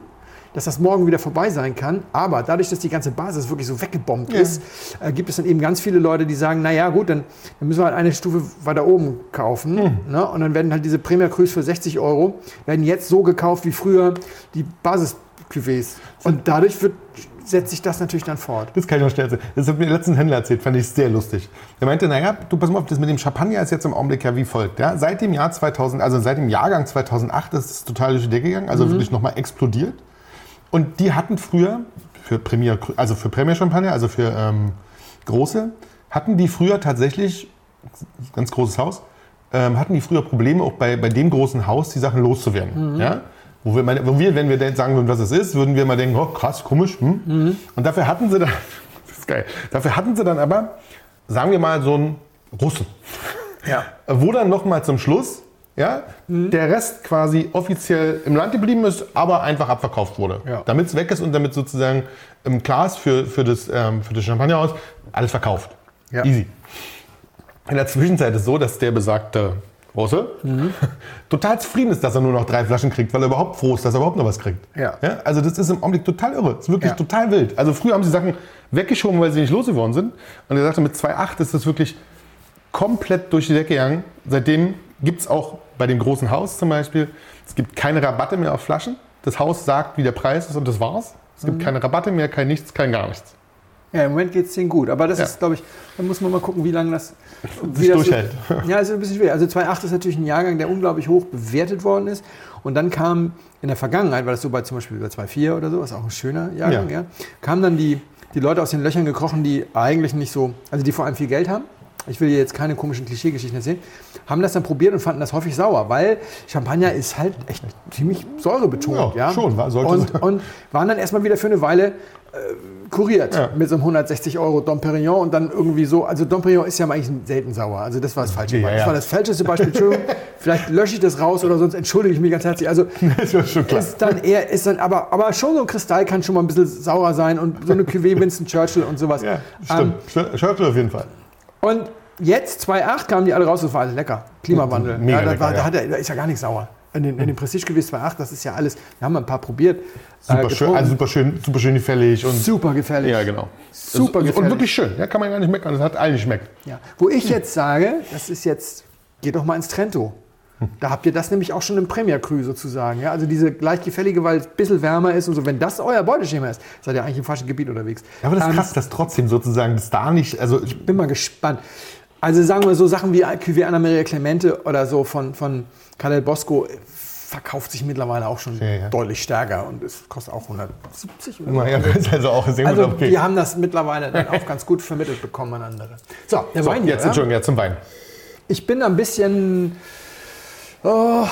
dass das morgen wieder vorbei sein kann. Aber dadurch, dass die ganze Basis wirklich so weggebombt ist, äh, gibt es dann eben ganz viele Leute, die sagen, naja gut, dann, dann müssen wir halt eine Stufe weiter oben kaufen. Ne? Und dann werden halt diese Premier Cruise für 60 Euro, werden jetzt so gekauft wie früher die Basis-Cuvées. Und dadurch wird, setzt sich das natürlich dann fort.
Das kann ich noch schnell erzählen. Das hat mir der letzten Händler erzählt, fand ich sehr lustig. Der meinte, naja, du pass mal auf, das mit dem Champagner ist jetzt im Augenblick ja wie folgt. Ja? Seit dem Jahr 2000, also seit dem Jahrgang 2008 ist es total durch die Decke gegangen, also wirklich nochmal explodiert. Und die hatten früher, für Premier, also für Premier Champagner, also für ähm, große, hatten die früher tatsächlich, ganz großes Haus, ähm, hatten die früher Probleme, auch bei, bei dem großen Haus die Sachen loszuwerden. Ja? Wo, wir, meine, wo wir, wenn wir denn sagen würden, was es ist, würden wir mal denken, oh krass, komisch. Hm? Und dafür hatten sie dann, das ist geil, dafür hatten sie dann aber, sagen wir mal, so einen Russen.
Ja.
Wo dann nochmal zum Schluss ja, der Rest quasi offiziell im Land geblieben ist, aber einfach abverkauft wurde.
Ja.
Damit es weg ist und damit sozusagen im Glas für, für, das, ähm, für das Champagnerhaus alles verkauft.
Ja.
Easy. In der Zwischenzeit ist so, dass der besagte Russe total zufrieden ist, dass er nur noch drei Flaschen kriegt, weil er überhaupt froh ist, dass er überhaupt noch was kriegt.
Ja.
also das ist im Augenblick total irre. Das ist wirklich
Ja.
total wild. Also früher haben sie Sachen weggeschoben, weil sie nicht losgeworden sind. Und er sagte, mit 2,8 ist das wirklich komplett durch die Decke gegangen. Seitdem gibt es auch bei dem großen Haus zum Beispiel, es gibt keine Rabatte mehr auf Flaschen. Das Haus sagt, wie der Preis ist und das war's. Es
Mhm.
gibt keine Rabatte mehr, kein nichts, kein gar nichts.
Ja, im Moment geht es denen gut. Aber das
Ja.
ist, glaube ich, da muss man mal gucken, wie lange das wie das
durchhält.
So, ja, es ist ein bisschen schwer. Also 2.8 ist natürlich ein Jahrgang, der unglaublich hoch bewertet worden ist. Und dann kam in der Vergangenheit, war das so bei zum Beispiel über 2.4 oder so, was auch ein schöner Jahrgang, ja.
Ja.
kamen dann die, die Leute aus den Löchern gekrochen, die eigentlich nicht so, also die vor allem viel Geld haben. Ich will hier jetzt keine komischen Klischeegeschichten erzählen. Haben das dann probiert und fanden das häufig sauer, weil Champagner ist halt echt ziemlich säurebetont.
Ja,
Ja,
schon,
und,
sein.
und waren dann erstmal wieder für eine Weile äh, kuriert
Ja.
mit so einem 160 Euro Dom Perignon und dann irgendwie so, also Dom Perignon ist ja eigentlich selten sauer. Also das war das falsche
Ja,
Beispiel. Das war das falscheste Beispiel. Entschuldigung, vielleicht lösche ich das raus oder sonst entschuldige ich mich ganz herzlich. Also
Das ist schon klar.
ist dann eher, ist dann aber, aber schon so ein Kristall kann schon mal ein bisschen sauer sein und so eine Cuvée Winston Churchill und sowas.
Ja,
Ähm,
stimmt. Churchill auf jeden Fall.
Und jetzt, 2,8 kamen die alle raus, das war alles lecker. Klimawandel.
Mega
ja, da,
lecker,
war, da, hat er, da ist ja gar nichts sauer. In den, in den Prestige gewesen 2,8, das ist ja alles, wir haben ein paar probiert.
Super
äh,
schön, also super schön, super schön gefällig und
super gefährlich.
ja genau.
Super
und
gefällig.
wirklich schön. Ja, kann man gar nicht meckern. Das hat allen geschmeckt.
Ja. Wo ich jetzt sage, das ist jetzt, geht doch mal ins Trento. Da habt ihr das nämlich auch schon im Premier Cru sozusagen. Ja? Also diese leicht gefällige, weil es ein bisschen wärmer ist und so. Wenn das euer Beuteschema ist, seid ihr eigentlich im falschen Gebiet unterwegs.
Ja, aber das ist
Ähm,
krass, dass trotzdem sozusagen das da nicht, also
bin mal gespannt. Also sagen wir so Sachen wie Cuvée Anna Maria Clemente oder so von, von Cadel Bosco verkauft sich mittlerweile auch schon
Ja, ja.
deutlich stärker und es kostet auch 170 oder so.
naja, das ist also auch sehr
Also
gut okay.
wir haben das mittlerweile dann auch ganz gut vermittelt bekommen an andere. So, der
So,
Wein hier,
jetzt,
ja?
Entschuldigung, ja, zum Wein.
Ich bin ein bisschen. Oh,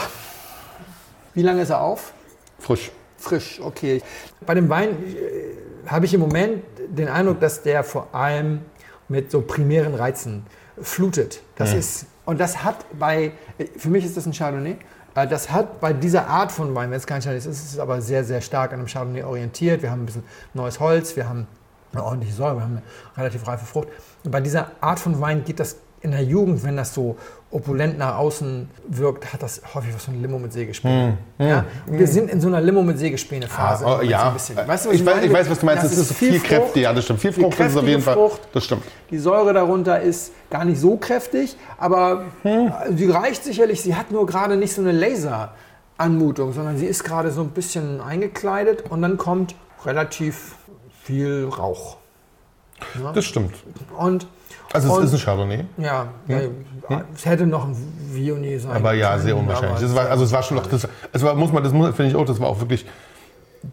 wie lange ist er auf?
Frisch.
Frisch, okay. Bei dem Wein äh, habe ich im Moment den Eindruck, dass der vor allem mit so primären Reizen flutet. Das ist, und das hat bei, für mich ist das ein Chardonnay, äh, das hat bei dieser Art von Wein, wenn es kein Chardonnay ist, ist es aber sehr, sehr stark an einem Chardonnay orientiert. Wir haben ein bisschen neues Holz, wir haben eine ordentliche Säure, wir haben eine relativ reife Frucht. Und bei dieser Art von Wein geht das in der Jugend, wenn das so opulent nach außen wirkt, hat das häufig was von Limo mit Sägespäne. Ja? Und Wir sind in so einer Limo mit Sägespäne-Phase.
Ah, oh, ja.
Weißt du, was
ich, weiß, ich weiß, was du meinst.
Das
Das, ist, viel,
Frucht,
kräftig. Ja, das stimmt. Viel
viel
Frucht ist auf jeden Fall.
Frucht.
Das stimmt.
Die Säure darunter ist gar nicht so kräftig, aber
Hm.
sie reicht sicherlich. Sie hat nur gerade nicht so eine Laser-Anmutung, sondern sie ist gerade so ein bisschen eingekleidet und dann kommt relativ viel Rauch.
Das stimmt.
Und
Also
Und-
es ist ein Chardonnay,
ja, äh, es hätte noch ein Viognier sein
aber ja, sehr unwahrscheinlich. Das war, also es war schon noch, das, es war, muss man, das finde ich auch, das war auch wirklich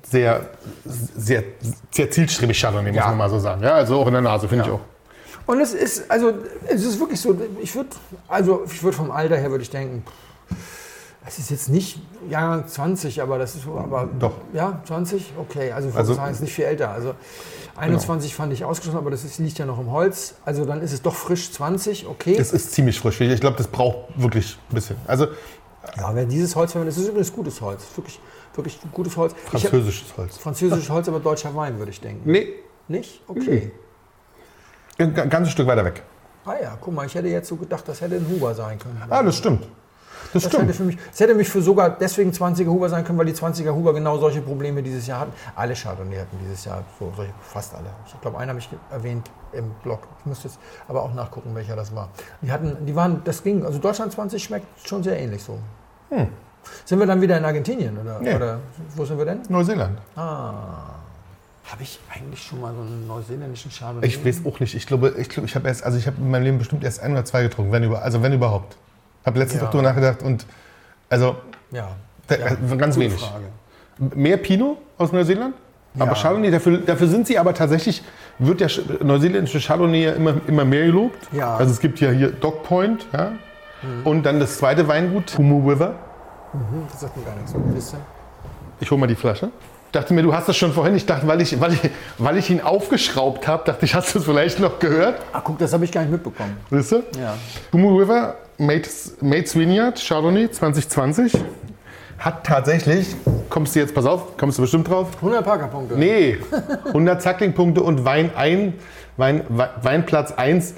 sehr, sehr, sehr zielstrebig Chardonnay, muss
Ja.
man mal so sagen. Ja, also auch in der Nase, finde ich auch.
Und es ist, also, es ist wirklich so, ich würde, also, ich würde vom Alter her, würde ich denken, es ist jetzt nicht Jahrgang 20, aber das ist aber.
Doch.
Ja, 20? Okay, also,
Also-
also ist nicht viel älter. Also, 21 fand ich ausgeschlossen, aber das ist, liegt ja noch im Holz. Also, dann ist es doch frisch 20, okay.
Es ist ziemlich frisch. Ich glaube, das braucht wirklich ein bisschen. Also
ja, wer dieses Holz verwendet, das ist übrigens gutes Holz. Wirklich, wirklich gutes Holz. Ich hab-
französisches Holz.
Französisches Holz, aber deutscher Wein, würde ich denken.
Nee,
Nicht? Okay.
ein ein ganzes Stück weiter weg.
Ah ja, guck mal, ich hätte jetzt so gedacht, das hätte ein Huber sein können.
Ah, das stimmt. Das,
Das hätte,
stimmt.
für mich, das hätte mich für sogar deswegen 20er Huber sein können, weil die 20er Huber genau solche Probleme dieses Jahr hatten. Alle Chardonnay hatten dieses Jahr, so, solche- fast alle. Ich glaube, einer habe ich erwähnt im Blog. Ich müsste jetzt aber auch nachgucken, welcher das war. Die hatten, die waren, das ging, also Deutschland 20 schmeckt schon sehr ähnlich so. Sind wir dann wieder in Argentinien oder,
Nee.
oder wo sind wir denn?
Neuseeland.
Habe ich eigentlich schon mal so einen neuseeländischen Chardonnay?
Ich weiß auch nicht. Ich glaube, ich, glaube, ich habe erst, also ich habe in meinem Leben bestimmt erst ein oder zwei getrunken, wenn über, also wenn überhaupt. Habe letztens
Ja.
auch drüber nachgedacht und also
Ja.
da-
ja.
äh, ganz wenig.
Frage.
Mehr Pinot aus Neuseeland, aber
Ja.
Chardonnay, dafür, dafür sind sie aber tatsächlich, wird der Sch- neuseeländische Chardonnay ja immer, immer mehr gelobt.
Ja. Mhm.
Also es gibt ja hier Dog Point, ja. Und dann das zweite Weingut, Humu River.
Das sagt mir gar nichts.
Ich hole mal die Flasche. Dachte mir, du hast das schon vorhin. Ich dachte, weil ich, weil ich, weil ich ihn aufgeschraubt habe, dachte ich, hast du es vielleicht noch gehört.
Ach guck, das habe ich gar nicht mitbekommen.
Siehst du?
Ja.
Humu River, Mates, Mates Vineyard, Chardonnay 2020. Hat tatsächlich, kommst du jetzt, pass auf, kommst du bestimmt drauf?
100 Parkerpunkte.
Nee, 100 Zacklingpunkte und Wein, ein, Wein, Wein, Weinplatz 1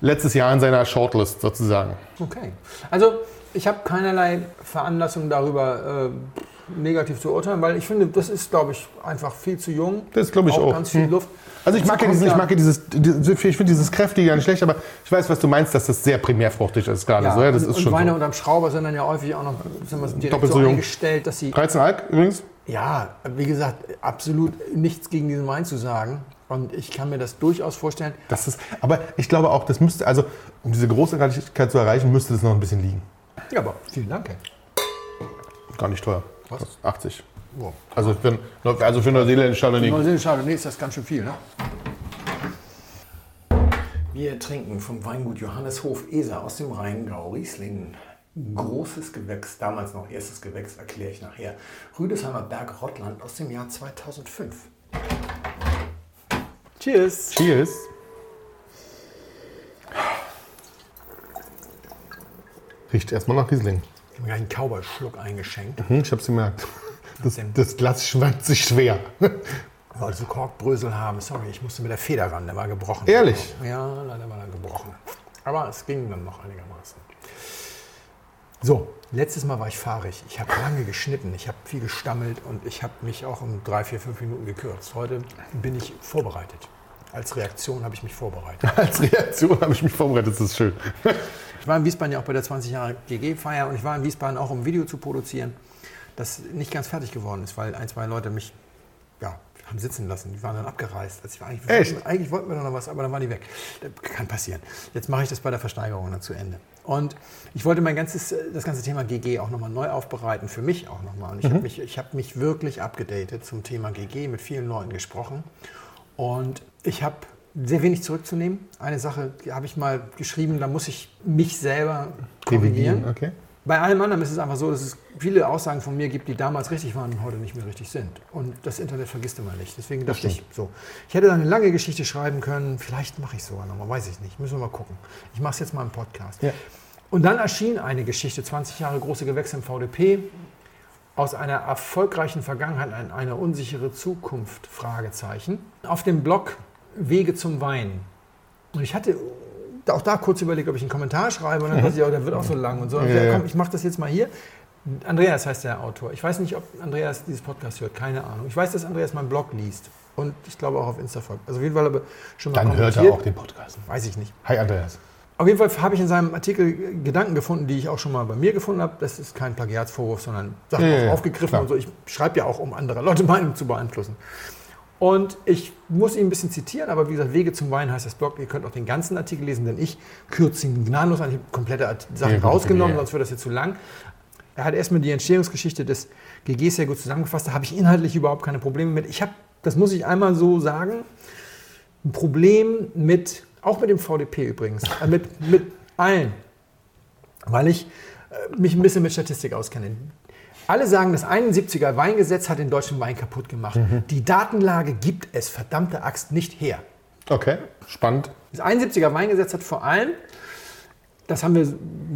letztes Jahr in seiner Shortlist sozusagen.
Okay. Also ich habe keinerlei Veranlassung darüber äh, negativ zu urteilen, weil ich finde, das ist, glaube ich, einfach viel zu jung.
Das glaube ich auch.
Ganz viel
Hm.
Luft.
Also ich mag ja
Dazu
dieses, ich mag ja dieses, ich finde dieses kräftige ja nicht schlecht, aber ich weiß, was du meinst, dass das sehr primärfruchtig ist gerade.
ja,
so, ja, das
und,
ist
und
schon
Weine
so.
unterm Schrauber sind dann ja häufig auch noch sind wir direkt
Doppelt
so
so
eingestellt, dass sie
13 Alk übrigens.
Ja, wie gesagt, absolut nichts gegen diesen Wein zu sagen. Und ich kann mir das durchaus vorstellen.
Das ist, aber ich glaube auch, das müsste, also um diese Großartigkeit zu erreichen, müsste das noch ein bisschen liegen.
Ja, aber vielen Dank.
Gar nicht teuer.
Was?
80.
Wow.
Also für, also für Neuseeländische Chardonnay.
Neuseeland, nee, ist das ganz schön viel, ne? Wir trinken vom Weingut Johanneshof Eser aus dem Rheingau Riesling. Großes Gewächs, damals noch erstes Gewächs, erkläre ich nachher. Rüdesheimer Berg Rottland aus dem Jahr 2005. Cheers!
Cheers. Riecht erstmal nach Riesling.
Ich habe mir einen Cowboy-Schluck eingeschenkt.
Hm, ich hab's gemerkt. Das, das Glas schwankt sich schwer.
Wollte so Korkbrösel haben. Sorry, ich musste mit der Feder ran, der war gebrochen.
Ehrlich?
Ja, leider war er gebrochen. Aber es ging dann noch einigermaßen. So, letztes Mal war ich fahrig. Ich habe lange geschnitten, ich habe viel gestammelt und ich habe mich auch um drei, vier, fünf Minuten gekürzt. Heute bin ich vorbereitet. Als Reaktion habe ich mich vorbereitet.
Als Reaktion habe ich mich vorbereitet, das ist schön.
Ich war in Wiesbaden ja auch bei der 20 Jahre GG-Feier und ich war in Wiesbaden auch, um ein Video zu produzieren, das nicht ganz fertig geworden ist, weil ein, zwei Leute mich ja, haben sitzen lassen. Die waren dann abgereist. Also ich war eigentlich,
Echt?
eigentlich wollten wir noch was, aber dann waren die weg. Das kann passieren. Jetzt mache ich das bei der Versteigerung dann zu Ende. Und ich wollte mein ganzes, äh, das ganze Thema GG auch nochmal neu aufbereiten, für mich auch nochmal. Und ich habe mich, ich habe mich wirklich abgedatet zum Thema GG, mit vielen Leuten gesprochen. Und ich habe sehr wenig zurückzunehmen. Eine Sache habe ich mal geschrieben, da muss ich mich selber korrigieren.
Okay.
Bei allem anderen ist es einfach so, dass es viele Aussagen von mir gibt, die damals richtig waren und heute nicht mehr richtig sind. Und das Internet vergisst immer nicht. Deswegen dachte ich so. Ich hätte da eine lange Geschichte schreiben können. Vielleicht mache ich es sogar nochmal, weiß ich nicht. Müssen wir mal gucken. Ich mache es jetzt mal im Podcast.
Ja.
Und dann erschien eine Geschichte, 20 Jahre große Gewächse im VDP, aus einer erfolgreichen Vergangenheit ein- eine unsichere Zukunft, Fragezeichen, auf dem Blog Wege zum Wein. Und ich hatte auch da kurz überlegt, ob ich einen Kommentar schreibe und dann dachte ich, oh, der wird auch so lang und so. Und
Ja,
komm, ich mache das jetzt mal hier. Andreas heißt der Autor. Ich weiß nicht, ob Andreas dieses Podcast hört, keine Ahnung. Ich weiß, dass Andreas meinen Blog liest und ich glaube auch auf Insta folgt. Also auf jeden Fall aber schon mal
Dann hört er auch den Podcast.
Weiß ich nicht.
Hi Andreas.
Auf jeden Fall habe ich in seinem Artikel Gedanken gefunden, die ich auch schon mal bei mir gefunden habe. Das ist kein Plagiatsvorwurf, sondern Sachen
Ja, ja,
aufgegriffen
klar.
und so. Ich schreibe ja auch, um andere Leute Meinung zu beeinflussen. Und ich muss ihn ein bisschen zitieren, aber wie gesagt, Wege zum Wein heißt das Blog. Ihr könnt auch den ganzen Artikel lesen, denn ich kürze ihn gnadenlos an. Ich habe komplette Sachen
Ja,
rausgenommen,
ja,
sonst wird das jetzt zu lang. Er hat erstmal die Entstehungsgeschichte des GGs sehr gut zusammengefasst. Da habe ich inhaltlich überhaupt keine Probleme mit. Ich habe, das muss ich einmal so sagen, ein Problem mit, auch mit dem VDP übrigens, äh, mit, mit allen, weil ich äh, mich ein bisschen mit Statistik auskenne. Alle sagen, das 71er Weingesetz hat den deutschen Wein kaputt gemacht. Die Datenlage gibt es, verdammte Axt, nicht her.
Okay, spannend.
Das 71er Weingesetz hat vor allem, das haben wir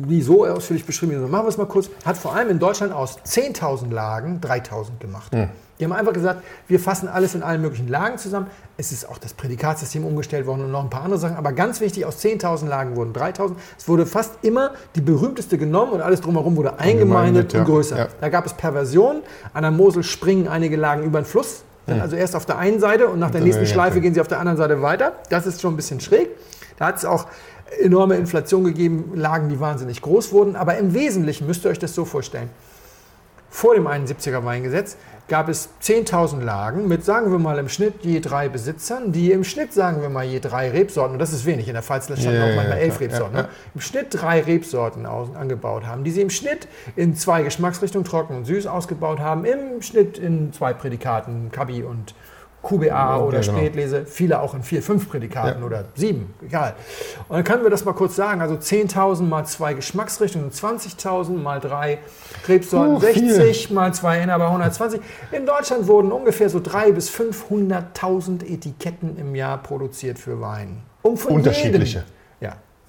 nie so ausführlich beschrieben, machen wir es mal kurz, hat vor allem in Deutschland aus 10.000 Lagen 3.000 gemacht. Die haben einfach gesagt, wir fassen alles in allen möglichen Lagen zusammen. Es ist auch das Prädikatsystem umgestellt worden und noch ein paar andere Sachen. Aber ganz wichtig, aus 10.000 Lagen wurden 3.000. Es wurde fast immer die berühmteste genommen und alles drumherum wurde eingemeindet
ja.
und größer.
Ja.
Da gab es Perversionen. An der Mosel springen einige Lagen über den Fluss. Sind Also erst auf der einen Seite und nach der
dann
nächsten Schleife gehen sie auf der anderen Seite weiter. Das ist schon ein bisschen schräg. Da hat es auch enorme Inflation gegeben, Lagen, die wahnsinnig groß wurden. Aber im Wesentlichen müsst ihr euch das so vorstellen. Vor dem 71er Weingesetz gab es 10.000 Lagen mit, sagen wir mal, im Schnitt je drei Besitzern, die im Schnitt, sagen wir mal, je drei Rebsorten, und das ist wenig, in der Pfalz standen
Ja,
auch manchmal
ja,
elf
klar.
Rebsorten,
Ja,
ne? im Schnitt drei Rebsorten aus, angebaut haben, die sie im Schnitt in zwei Geschmacksrichtungen, trocken und süß, ausgebaut haben, im Schnitt in zwei Prädikaten, Kabi und QBA oder
genau.
Spätlese, viele auch in vier, fünf Prädikaten
Ja.
oder sieben, egal. Und dann können wir das mal kurz sagen, also 10.000 mal zwei Geschmacksrichtungen, 20.000 mal drei Rebsorten,
Oh, viel.
60 mal zwei Inhaber, 120. In Deutschland wurden ungefähr so 300.000 bis 500.000 Etiketten im Jahr produziert für Wein. Um von
Unterschiedliche.
Jedem,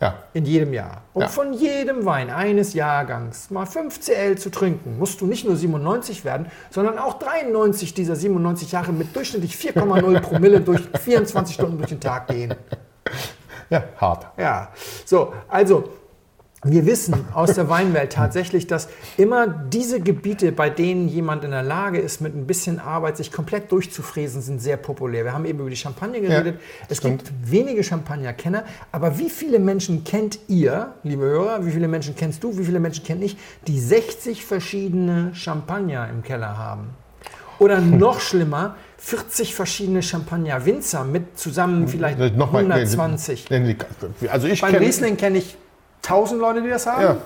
ja, in jedem Jahr. Um
Ja.
von jedem Wein eines Jahrgangs mal 5 CL zu trinken, musst du nicht nur 97 werden, sondern auch 93 dieser 97 Jahre mit durchschnittlich 4,0 Promille durch 24 Stunden durch den Tag gehen.
Ja, hart.
Ja, so, also wir wissen aus der Weinwelt tatsächlich, dass immer diese Gebiete, bei denen jemand in der Lage ist, mit ein bisschen Arbeit sich komplett durchzufräsen, sind sehr populär. Wir haben eben über die Champagne geredet. es
stimmt.
gibt wenige Champagner-Kenner, aber wie viele Menschen kennt ihr, liebe Hörer, wie viele Menschen kennst du, wie viele Menschen kenne ich, die 60 verschiedene Champagner im Keller haben? Oder noch schlimmer, 40 verschiedene Champagner Winzer mit zusammen vielleicht
Nochmal, nee,
120.
nee, nee, Also ich
Beim
kenne
Riesling kenne ich 1000 Leute, die das haben.
Ja.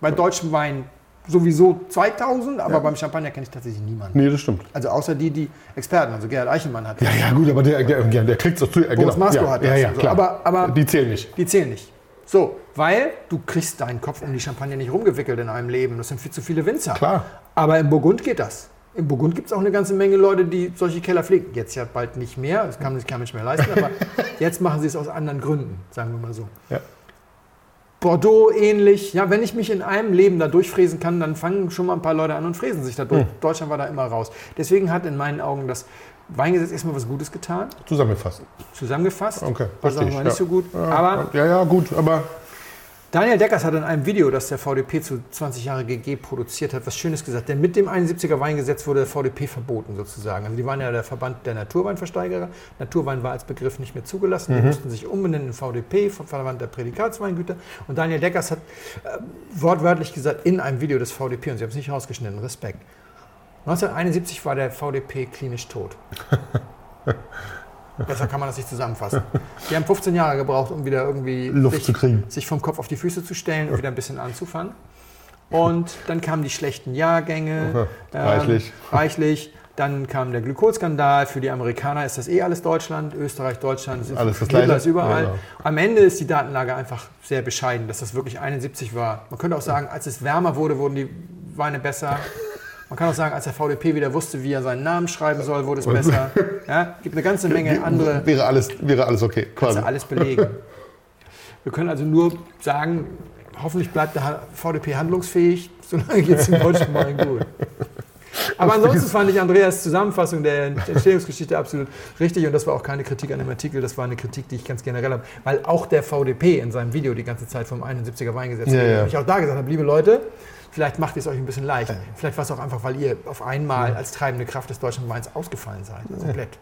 Bei deutschem Wein sowieso 2000, aber beim Champagner kenne ich tatsächlich niemanden.
Nee, das stimmt.
Also außer die, die Experten, also Gerhard Eichelmann hat.
Ja, ja, gut, aber der, der, der, der kriegt es auch zu.
Boris Maslow
ja,
hat
ja,
das
ja,
und so.
klar.
Aber- aber-
die zählen nicht.
Die zählen nicht. So, weil du kriegst deinen Kopf um die Champagner nicht rumgewickelt in einem Leben. Das sind viel zu viele Winzer.
Klar.
Aber im Burgund geht das. Im Burgund gibt es auch eine ganze Menge Leute, die solche Keller pflegen. Jetzt ja bald nicht mehr, das kann sich kein Mensch mehr leisten, aber jetzt machen sie es aus anderen Gründen, sagen wir mal so.
Ja.
Bordeaux ähnlich. Ja, wenn ich mich in einem Leben da durchfräsen kann, dann fangen schon mal ein paar Leute an und fräsen sich da durch. Deutschland war da immer raus. Deswegen hat in meinen Augen das Weingesetz erstmal was Gutes getan.
Zusammengefasst.
Zusammengefasst.
Okay,
war
verstehe ich,
nicht
ja.
so gut.
Ja,
Aber
ja, ja, gut, aber
Daniel Deckers hat in einem Video, das der VDP zu 20 Jahre GG produziert hat, was Schönes gesagt. Denn mit dem 71er Weingesetz wurde der VDP verboten sozusagen. Also die waren ja der Verband der Naturweinversteigerer. Naturwein war als Begriff nicht mehr zugelassen. Die mussten sich umbenennen in VDP, Verband der Prädikatsweingüter. Und Daniel Deckers hat äh, wortwörtlich gesagt in einem Video des VDP, und sie haben es nicht rausgeschnitten, Respekt. 1971 war der VDP klinisch tot. Besser kann man das nicht zusammenfassen. Die haben 15 Jahre gebraucht, um wieder irgendwie
Luft
sich,
zu kriegen.
sich vom Kopf auf die Füße zu stellen und wieder ein bisschen anzufangen. Und dann kamen die schlechten Jahrgänge. ähm,
Reichlich.
reichlich. Dann kam der Glykolskandal. Für die Amerikaner ist das eh alles Deutschland. Österreich, Deutschland, ist
Alles das
Hitler ist überall.
Genau.
Am Ende ist die Datenlage einfach sehr bescheiden, dass das wirklich 71 war. Man könnte auch sagen, als es wärmer wurde, wurden die Weine besser. Man kann auch sagen, als der VDP wieder wusste, wie er seinen Namen schreiben soll, wurde es besser. Ja, gibt eine ganze Menge andere
wäre alles, wäre alles okay.
Kannst
Quasi.
du alles belegen. Wir können also nur sagen, hoffentlich bleibt der VDP handlungsfähig, solange geht es dem deutschen Wein gut. Aber ansonsten fand ich Andreas Zusammenfassung der Entstehungsgeschichte absolut richtig und das war auch keine Kritik an dem Artikel, das war eine Kritik, die ich ganz generell habe, weil auch der VDP in seinem Video die ganze Zeit vom 71er Weingesetz
Ja,
redet.
ja.
Ich auch da gesagt habe, liebe Leute, vielleicht macht ihr es euch ein bisschen leicht. Vielleicht war es auch einfach, weil ihr auf einmal als treibende Kraft des deutschen Weins ausgefallen seid. Komplett.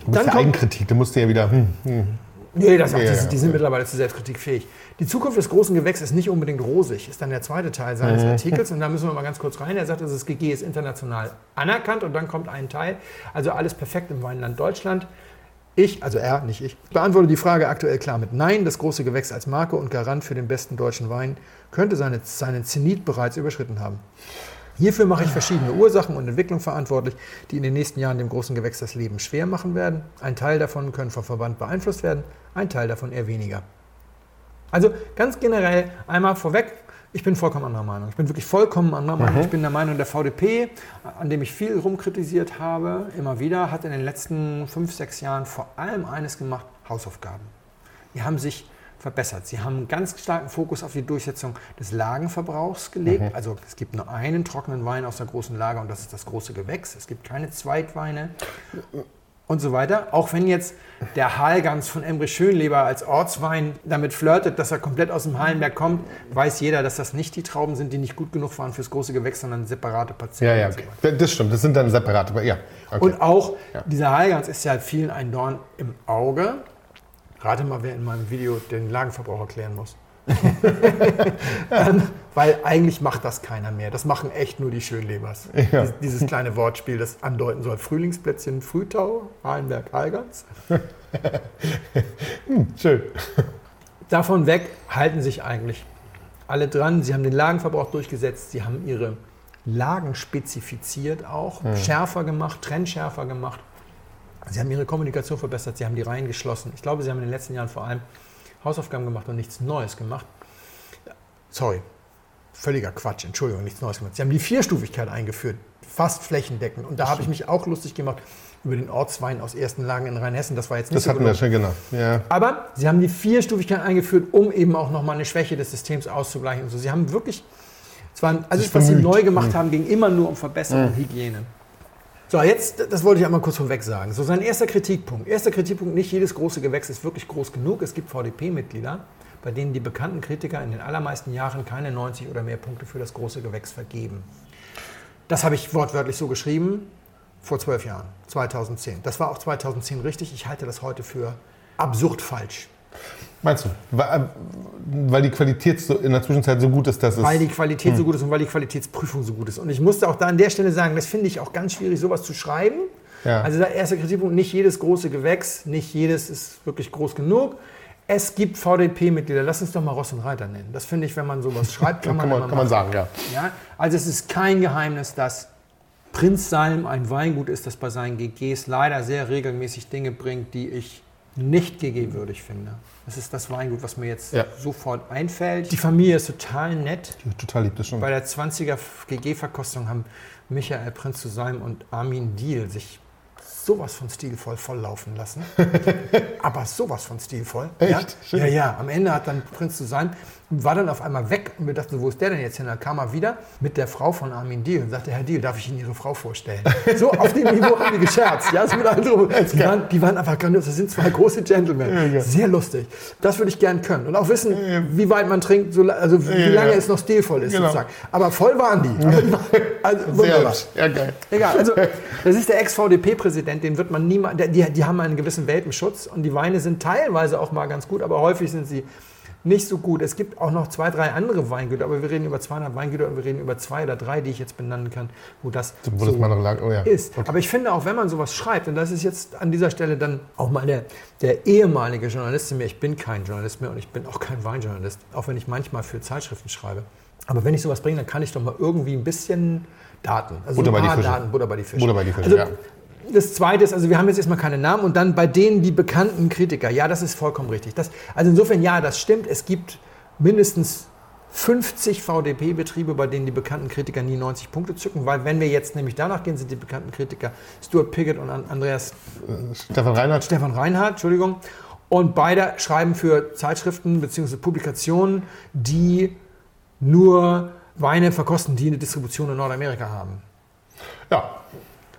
Du bist
Dann
Eigenkritik, da musst du ja wieder. Hm, hm.
Nee, das,
Ja,
die, die sind
ja.
mittlerweile zu Selbstkritik fähig. Die Zukunft des großen Gewächs ist nicht unbedingt rosig, ist dann der zweite Teil seines Artikels. Und da müssen wir mal ganz kurz rein. Er sagt, das GG ist international anerkannt und dann kommt ein Teil. Also alles perfekt im Weinland Deutschland. Ich, also er, nicht ich, beantworte die Frage aktuell klar mit Nein. Das große Gewächs als Marke und Garant für den besten deutschen Wein könnte seine, seinen Zenit bereits überschritten haben. Hierfür mache ich verschiedene Ursachen und Entwicklungen verantwortlich, die in den nächsten Jahren dem großen Gewächs das Leben schwer machen werden. Ein Teil davon können vom Verband beeinflusst werden, ein Teil davon eher weniger. Also ganz generell einmal vorweg, ich bin vollkommen anderer Meinung. Ich bin wirklich vollkommen anderer Meinung. Ich bin der Meinung, der VDP, an dem ich viel rumkritisiert habe, immer wieder, hat in den letzten fünf, sechs Jahren vor allem eines gemacht, Hausaufgaben. Die haben sich verbessert. Sie haben einen ganz starken Fokus auf die Durchsetzung des Lagenverbrauchs gelegt. Also es gibt nur einen trockenen Wein aus der großen Lage und das ist das große Gewächs. Es gibt keine Zweitweine und so weiter. Auch wenn jetzt der Halgans von Emre Schönleber als Ortswein damit flirtet, dass er komplett aus dem Hallenberg kommt, weiß jeder, dass das nicht die Trauben sind, die nicht gut genug waren fürs große Gewächs, sondern separate
Ja,
Parzellen.
ja,
so
okay.
weiter.
Das stimmt, das sind dann separate. Ja, okay.
Und auch
Ja.
dieser Heilgans ist ja vielen ein Dorn im Auge. Rate mal, wer in meinem Video den Lagenverbrauch erklären muss. Ähm, weil eigentlich macht das keiner mehr. Das machen echt nur die Schönlebers.
Ja.
Dies- Dieses kleine Wortspiel, das andeuten soll. Frühlingsplätzchen, Frühtau, Heilenberg, Heilgans.
Schön.
Davon weg halten sich eigentlich alle dran. Sie haben den Lagenverbrauch durchgesetzt. Sie haben ihre Lagen spezifiziert auch, schärfer gemacht, trennschärfer gemacht. Sie haben ihre Kommunikation verbessert. Sie haben die Reihen geschlossen. Ich glaube, sie haben in den letzten Jahren vor allem Hausaufgaben gemacht und nichts Neues gemacht. Sorry, völliger Quatsch. Entschuldigung, nichts Neues gemacht. Sie haben die Vierstufigkeit eingeführt, fast flächendeckend. Und da habe ich mich auch lustig gemacht über den Ortswein aus ersten Lagen in Rheinhessen. Das war jetzt nicht
Das
so
hatten wir schon, genau. Ja.
Aber sie haben die Vierstufigkeit eingeführt, um eben auch nochmal eine Schwäche des Systems auszugleichen. Und so. Sie haben wirklich, es waren, alles,
Sich
was sie neu gemacht haben, ging immer nur um Verbesserung und Hygiene. So, jetzt, das wollte ich einmal kurz vorweg sagen. So, sein erster Kritikpunkt. Erster Kritikpunkt, nicht jedes große Gewächs ist wirklich groß genug. Es gibt VDP-Mitglieder, bei denen die bekannten Kritiker in den allermeisten Jahren keine 90 oder mehr Punkte für das große Gewächs vergeben. Das habe ich wortwörtlich so geschrieben vor zwölf Jahren, 2010. Das war auch 2010 richtig. Ich halte das heute für absurd falsch.
Meinst du? Weil, äh, weil die Qualität in der Zwischenzeit so gut ist, dass es.
Weil die Qualität so gut ist und weil die Qualitätsprüfung so gut ist. Und ich musste auch da an der Stelle sagen, das finde ich auch ganz schwierig, sowas zu schreiben.
Ja.
Also der erste Kritikpunkt, nicht jedes große Gewächs, nicht jedes ist wirklich groß genug. Es gibt VDP-Mitglieder, lass uns doch mal Ross und Reiter nennen. Das finde ich, wenn man sowas schreibt, kann man,
kann man, kann man sagen, ja.
Ja, also es ist kein Geheimnis, dass Prinz Salm ein Weingut ist, das bei seinen GGs leider sehr regelmäßig Dinge bringt, die ich nicht GG-würdig finde. Das ist das Weingut, was mir jetzt
Ja.
sofort einfällt. Die Familie ist total nett.
Total lieb das schon.
Bei der 20er GG-Verkostung haben Michael Prinz zu Salm und Armin Diel sich sowas von stilvoll volllaufen lassen. Aber sowas von stilvoll.
Echt?
Ja? ja, ja. Am Ende hat dann Prinz zu Salm, war dann auf einmal weg und wir dachten, wo ist der denn jetzt hin? Dann kam er wieder mit der Frau von Armin Diel und sagte, Herr Diel, darf ich Ihnen Ihre Frau vorstellen? So auf dem Niveau haben die gescherzt. Ja, so mit anderen, die, waren, die waren einfach grandios. Das sind zwei große Gentlemen. Sehr lustig. Das würde ich gern können. Und auch wissen, wie weit man trinkt, so, also wie lange es noch stilvoll ist
Genau.
sozusagen. Aber voll waren die. Also,
Sehr
wunderbar.
Ja, geil.
Egal, also das ist der Ex-VDP-Präsident, den wird man niemals, die, die haben einen gewissen Welpenschutz und die Weine sind teilweise auch mal ganz gut, aber häufig sind sie nicht so gut. Es gibt auch noch zwei, drei andere Weingüter, aber wir reden über 200 Weingüter und wir reden über zwei oder drei, die ich jetzt benennen kann, wo das
Wo das noch lag. Oh ja.
ist. Aber ich finde auch, wenn man sowas schreibt, und das ist jetzt an dieser Stelle dann auch mal der, der ehemalige Journalist zu mir, ich bin kein Journalist mehr und ich bin auch kein Weinjournalist, auch wenn ich manchmal für Zeitschriften schreibe. Aber wenn ich sowas bringe, dann kann ich doch mal irgendwie ein bisschen Daten, also
Butter
ein
bei die
paar
Fische.
Daten, Butter bei die Fische.
Butter bei die Fische,
also,
ja.
Das zweite ist, also wir haben jetzt erstmal keine Namen und dann bei denen die bekannten Kritiker. Ja, das ist vollkommen richtig. Das, also insofern, ja, das stimmt. Es gibt mindestens 50 VDP-Betriebe, bei denen die bekannten Kritiker nie 90 Punkte zücken, weil wenn wir jetzt nämlich danach gehen, sind die bekannten Kritiker Stuart Piggott und An- Andreas
Stefan Reinhardt.
Stefan Reinhardt, Entschuldigung. Und beide schreiben für Zeitschriften bzw. Publikationen, die nur Weine verkosten, die eine Distribution in Nordamerika haben.
Ja.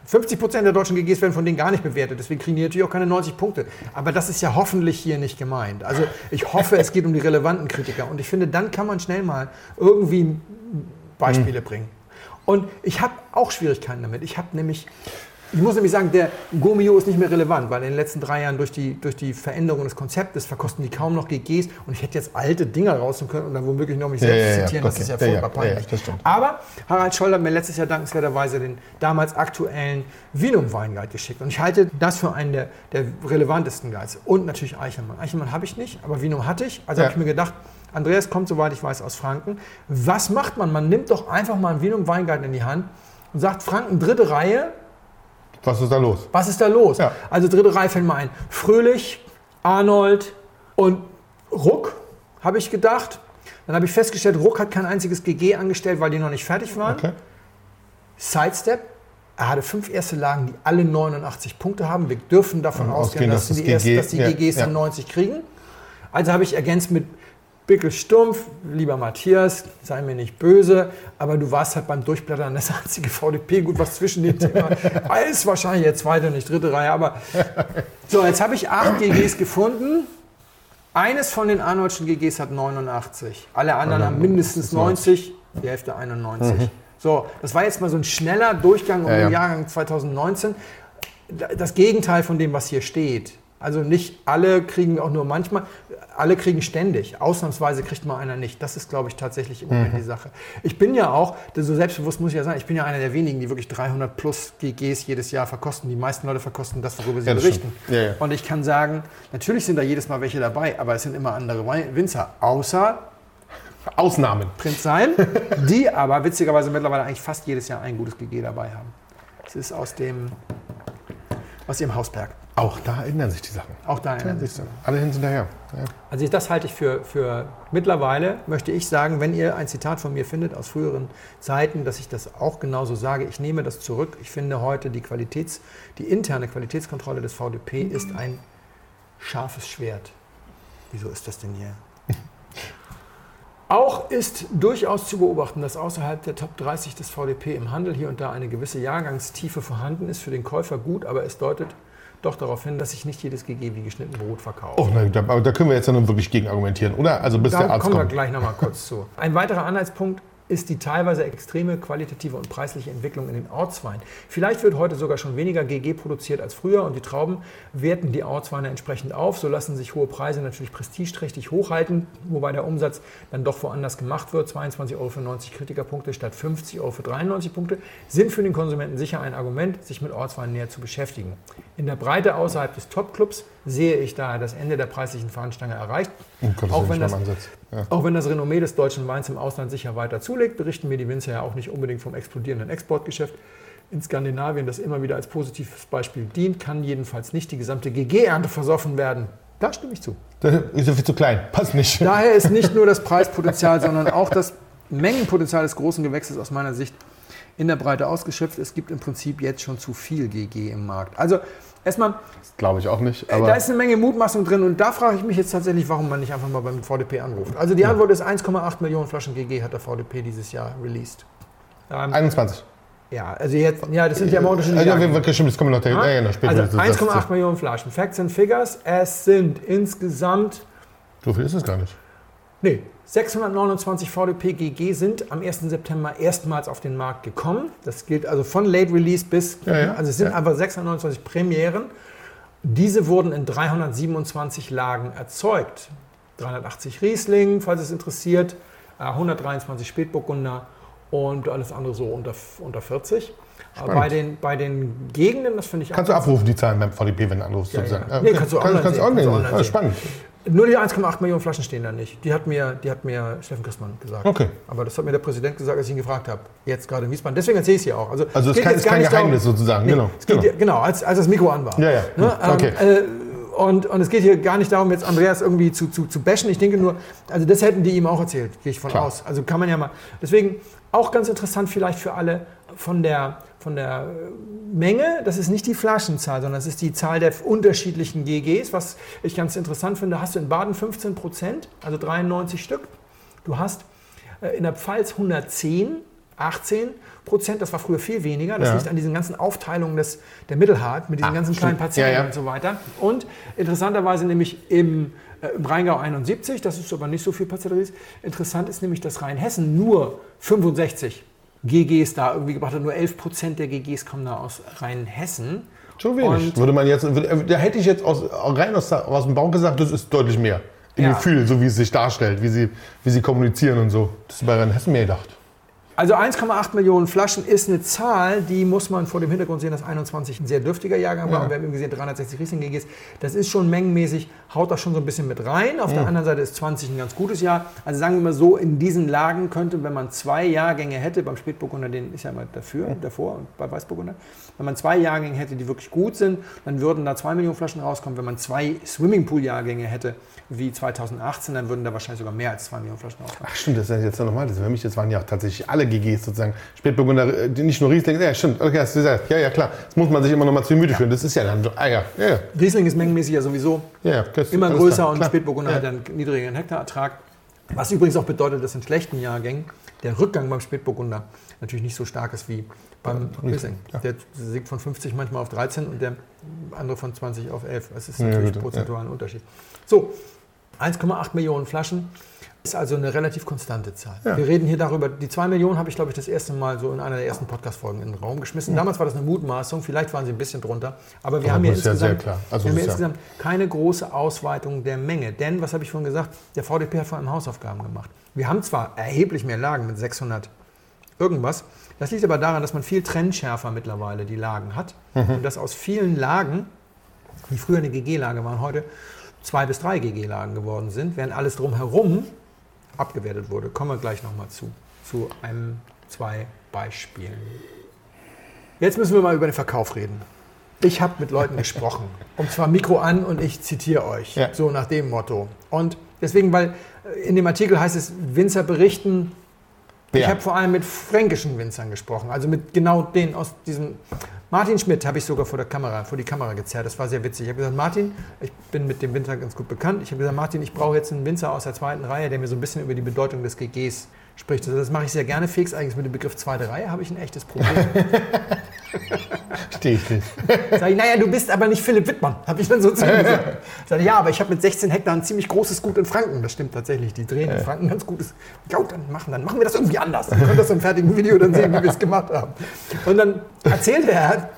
50 Prozent der deutschen GGs werden von denen gar nicht bewertet, deswegen kriegen die natürlich auch keine 90 Punkte. Aber das ist ja hoffentlich hier nicht gemeint. Also ich hoffe, es geht um die relevanten Kritiker. Und ich finde, dann kann man schnell mal irgendwie Beispiele bringen. Und ich habe auch Schwierigkeiten damit. Ich habe nämlich, ich muss nämlich sagen, der Gomio ist nicht mehr relevant, weil in den letzten drei Jahren durch die, durch die Veränderung des Konzeptes verkosten die kaum noch GGs. Und ich hätte jetzt alte Dinger rausnehmen können und dann womöglich noch mich
Ja,
selbst
ja,
zitieren. Das
okay.
ist ja furchtbar peinlich.
das.
Aber Harald Scholl hat mir letztes Jahr dankenswerterweise den damals aktuellen Vinum Weinguide geschickt. Und ich halte das für einen der, der relevantesten Guides. Und natürlich Eichelmann. Eichelmann habe ich nicht, aber Vinum hatte ich. Also habe ich mir gedacht, Andreas kommt, soweit ich weiß, aus Franken. Was macht man? Man nimmt doch einfach mal einen Vinum Weinguide in die Hand und sagt, Franken, dritte Reihe,
Was ist da los?
was ist da los?
Ja.
Also dritte Reihe fällt mir ein. Fröhlich, Arnold und Ruck, habe ich gedacht. Dann habe ich festgestellt, Ruck hat kein einziges GG angestellt, weil die noch nicht fertig waren.
Okay.
Sidestep. Er hatte fünf erste Lagen, die alle 89 Punkte haben. Wir dürfen davon ausgehen,
ausgehen,
dass,
dass
die,
das
erst,
GG
dass die
ja,
GGs
ja.
dann 90 kriegen. Also habe ich ergänzt mit Bickel Stumpf, lieber Matthias, sei mir nicht böse, aber du warst halt beim Durchblättern das einzige VDP, gut, was zwischen den Thema ist wahrscheinlich jetzt zweite, nicht dritte Reihe, aber so, jetzt habe ich acht GGs gefunden. Eines von den Arnoldschen GGs hat 89. Alle anderen haben mindestens 90, die Hälfte 91. So, das war jetzt mal so ein schneller Durchgang um
Ja, ja.
den Jahrgang 2019. Das Gegenteil von dem, was hier steht. Also nicht alle kriegen auch nur manchmal, alle kriegen ständig. Ausnahmsweise kriegt mal einer nicht. Das ist, glaube ich, tatsächlich im Moment die Sache. Ich bin ja auch, so selbstbewusst muss ich ja sagen, ich bin ja einer der wenigen, die wirklich 300 plus GGs jedes Jahr verkosten. Die meisten Leute verkosten das, worüber sie
Ja,
berichten.
Ja, ja.
Und ich kann sagen, natürlich sind da jedes Mal welche dabei, aber es sind immer andere Winzer. Außer
Ausnahmen.
Prinz Sein, die aber witzigerweise mittlerweile eigentlich fast jedes Jahr ein gutes GG dabei haben. Es ist aus dem aus ihrem Hausberg.
Auch da ändern sich die Sachen.
Auch da erinnern sich so.
Alle hin hinterher. Ja.
Also das halte ich für, für mittlerweile, möchte ich sagen, wenn ihr ein Zitat von mir findet aus früheren Zeiten, dass ich das auch genauso sage, ich nehme das zurück. Ich finde heute die Qualitäts, die interne Qualitätskontrolle des VDP ist ein scharfes Schwert. Wieso ist das denn hier? Auch ist durchaus zu beobachten, dass außerhalb der Top 30 des VDP im Handel hier und da eine gewisse Jahrgangstiefe vorhanden ist. Für den Käufer gut, aber es deutet doch darauf hin, dass sich nicht jedes GG wie geschnitten Brot verkauft.
Oh, na, da, aber da können wir jetzt ja nun wirklich gegen argumentieren, oder? Also bis
Da
der Arzt
kommen wir
kommt.
gleich nochmal kurz zu. Ein weiterer Anhaltspunkt, ist die teilweise extreme qualitative und preisliche Entwicklung in den Ortsweinen. Vielleicht wird heute sogar schon weniger GG produziert als früher und die Trauben werten die Ortsweine entsprechend auf. So lassen sich hohe Preise natürlich prestigeträchtig hochhalten, wobei der Umsatz dann doch woanders gemacht wird. 22 Euro für 90 Kritikerpunkte statt 50 Euro für 93 Punkte sind für den Konsumenten sicher ein Argument, sich mit Ortsweinen näher zu beschäftigen. In der Breite außerhalb des Topclubs sehe ich daher das Ende der preislichen Fahnenstange erreicht. auch, wenn das, ja. auch wenn das Renommee des deutschen Weins im Ausland sicher weiter zulegt, berichten mir die Winzer ja auch nicht unbedingt vom explodierenden Exportgeschäft. In Skandinavien, das immer wieder als positives Beispiel dient, kann jedenfalls nicht die gesamte GG-Ernte versoffen werden. Da stimme ich zu.
Das ist ja viel zu klein, passt nicht.
Daher ist nicht nur das Preispotenzial, sondern auch das Mengenpotenzial des großen Gewächses aus meiner Sicht in der Breite ausgeschöpft. Es gibt im Prinzip jetzt schon zu viel GG im Markt. Also erstmal.
Glaube ich auch nicht.
Äh, da ist eine Menge Mutmaßung drin und da frage ich mich jetzt tatsächlich, warum man nicht einfach mal beim VDP anruft. Also die Antwort ist 1,8 Millionen Flaschen GG hat der VDP dieses Jahr released.
Ähm, 21.
Ja, also jetzt, ja, das sind ja immer unterschiedliche.
Ja, ja, stimmt, das kommen wir noch ja? Ja,
ja, später. Also 1,8 Millionen Flaschen. Facts and Figures, es sind insgesamt.
So viel ist es gar nicht.
Nee, 629 VDP GG sind am 1. September erstmals auf den Markt gekommen. Das gilt also von Late Release bis, ja, ja. also es sind ja. einfach 629 Premieren. Diese wurden in 327 Lagen erzeugt. 380 Riesling, falls es interessiert, 123 äh, Spätburgunder und alles andere so unter, unter 40. Spannend. Bei den, bei den Gegenden, das finde ich
Kannst du abrufen, die Zahlen beim VDP, wenn du anrufst,
ja,
sozusagen?
Ja. Nee, kannst du online
kannst,
kannst
sehen. Kannst online spannend.
Nur die 1,8 Millionen Flaschen stehen da nicht. Die hat mir, die hat mir Steffen Christmann gesagt.
Okay.
Aber das hat mir der Präsident gesagt, als ich ihn gefragt habe. Jetzt gerade in Wiesbaden. Deswegen erzähle ich es hier auch.
Also, also es ist kein, ist kein Geheimnis darum, sozusagen.
Nee, genau.
Genau.
Hier, genau, als, als das Mikro an war.
Ja, ja.
Ne? Okay. Ähm, äh, und, und es geht hier gar nicht darum, jetzt Andreas irgendwie zu, zu, zu bashen. Ich denke nur, also das hätten die ihm auch erzählt, gehe ich von Klar. aus. Also kann man ja mal. Deswegen auch ganz interessant vielleicht für alle von der, von der Menge, das ist nicht die Flaschenzahl, sondern das ist die Zahl der unterschiedlichen GGs. Was ich ganz interessant finde, hast du in Baden 15 Prozent, also 93 Stück. Du hast äh, in der Pfalz 110, 18 Prozent, das war früher viel weniger. Das ja. liegt an diesen ganzen Aufteilungen des, der Mittelhart mit diesen ah, ganzen kleinen Patienten ja, ja. und so weiter. Und interessanterweise nämlich im, äh, im Rheingau 71, das ist aber nicht so viel Patienten. Interessant ist nämlich, dass Rheinhessen nur 65 GGs da irgendwie gebracht hat. Nur 11 Prozent der GGs kommen da aus Rheinhessen.
Schon wenig. Und würde man jetzt, da hätte ich jetzt aus, rein aus, aus dem Bauch gesagt, das ist deutlich mehr. Im ja. Gefühl, so wie es sich darstellt, wie sie, wie sie kommunizieren und so. Das ist bei Rheinhessen mehr gedacht.
Also 1,8 Millionen Flaschen ist eine Zahl, die muss man vor dem Hintergrund sehen, dass 21 ein sehr dürftiger Jahrgang war. Ja. Und wir haben eben gesehen, 360 Riesling GGs. Das ist schon mengenmäßig, haut da schon so ein bisschen mit rein. Auf ja. der anderen Seite ist 20 ein ganz gutes Jahr. Also sagen wir mal so, in diesen Lagen könnte, wenn man zwei Jahrgänge hätte, beim Spätburgunder, den ist ja immer dafür, ja. davor und bei Weißburgunder, wenn man zwei Jahrgänge hätte, die wirklich gut sind, dann würden da zwei Millionen Flaschen rauskommen. Wenn man zwei Swimmingpool-Jahrgänge hätte, wie 2018, dann würden da wahrscheinlich sogar mehr als zwei Millionen Flaschen rauskommen.
Ach stimmt, das ist jetzt nochmal. Das für mich, das waren ja auch tatsächlich alle GGs sozusagen. Spätburgunder, äh, nicht nur Riesling. Ja, stimmt. Okay, hast du gesagt. Ja, ja, klar. Das muss man sich immer noch mal zu Gemüte ja. führen. Das ist ja dann. Ah, ja, ja, ja.
Riesling ist mengenmäßig ja sowieso
ja,
immer größer klar. und klar. Spätburgunder hat einen niedrigeren Hektarertrag. Was übrigens auch bedeutet, dass in schlechten Jahrgängen der Rückgang beim Spätburgunder natürlich nicht so stark ist wie beim Riesling. Ja. Der siegt von 50 manchmal auf 13 und der andere von 20 auf 11. Das ist natürlich ja, prozentual ein Unterschied. So, 1,8 Millionen Flaschen ist also eine relativ konstante Zahl. Ja. Wir reden hier darüber, die 2 Millionen habe ich, glaube ich, das erste Mal so in einer der ersten Podcast-Folgen in den Raum geschmissen. Damals war das eine Mutmaßung, vielleicht waren sie ein bisschen drunter, aber wir haben hier insgesamt, also wir haben hier insgesamt keine große Ausweitung der Menge. Denn, was habe ich vorhin gesagt, der VDP hat vor allem Hausaufgaben gemacht. Wir haben zwar erheblich mehr Lagen mit 600 irgendwas, das liegt aber daran, dass man viel trennschärfer mittlerweile die Lagen hat mhm. und dass aus vielen Lagen, die früher eine GG-Lage waren, heute zwei bis drei GG-Lagen geworden sind, während alles drumherum abgewertet wurde. Kommen wir gleich nochmal zu, zu einem, zwei Beispielen. Jetzt müssen wir mal über den Verkauf reden. Ich habe mit Leuten gesprochen. Und zwar Mikro an und ich zitiere euch. Ja. So nach dem Motto. Und deswegen, weil in dem Artikel heißt es, Winzer berichten, ja. Ich habe vor allem mit fränkischen Winzern gesprochen, also mit genau denen aus diesem. Martin Schmidt habe ich sogar vor der Kamera, vor die Kamera gezerrt. Das war sehr witzig. Ich habe gesagt, Martin, ich bin mit dem Winzer ganz gut bekannt. Ich habe gesagt, Martin, ich brauche jetzt einen Winzer aus der zweiten Reihe, der mir so ein bisschen über die Bedeutung des GGs spricht. Also das mache ich sehr gerne. Fix eigentlich mit dem Begriff zweite Reihe habe ich ein echtes Problem.
Verstehe ich nicht.
Sag ich, naja, du bist aber nicht Philipp Wittmann, habe ich dann so zu ihm gesagt. Sag ich, ja, aber ich habe mit 16 Hektar ein ziemlich großes Gut in Franken. Das stimmt tatsächlich, die drehen in Franken ganz gutes. Ja, dann machen, dann machen wir das irgendwie anders. Dann könnt das im fertigen Video dann sehen, wie wir es gemacht haben. Und dann erzählte er,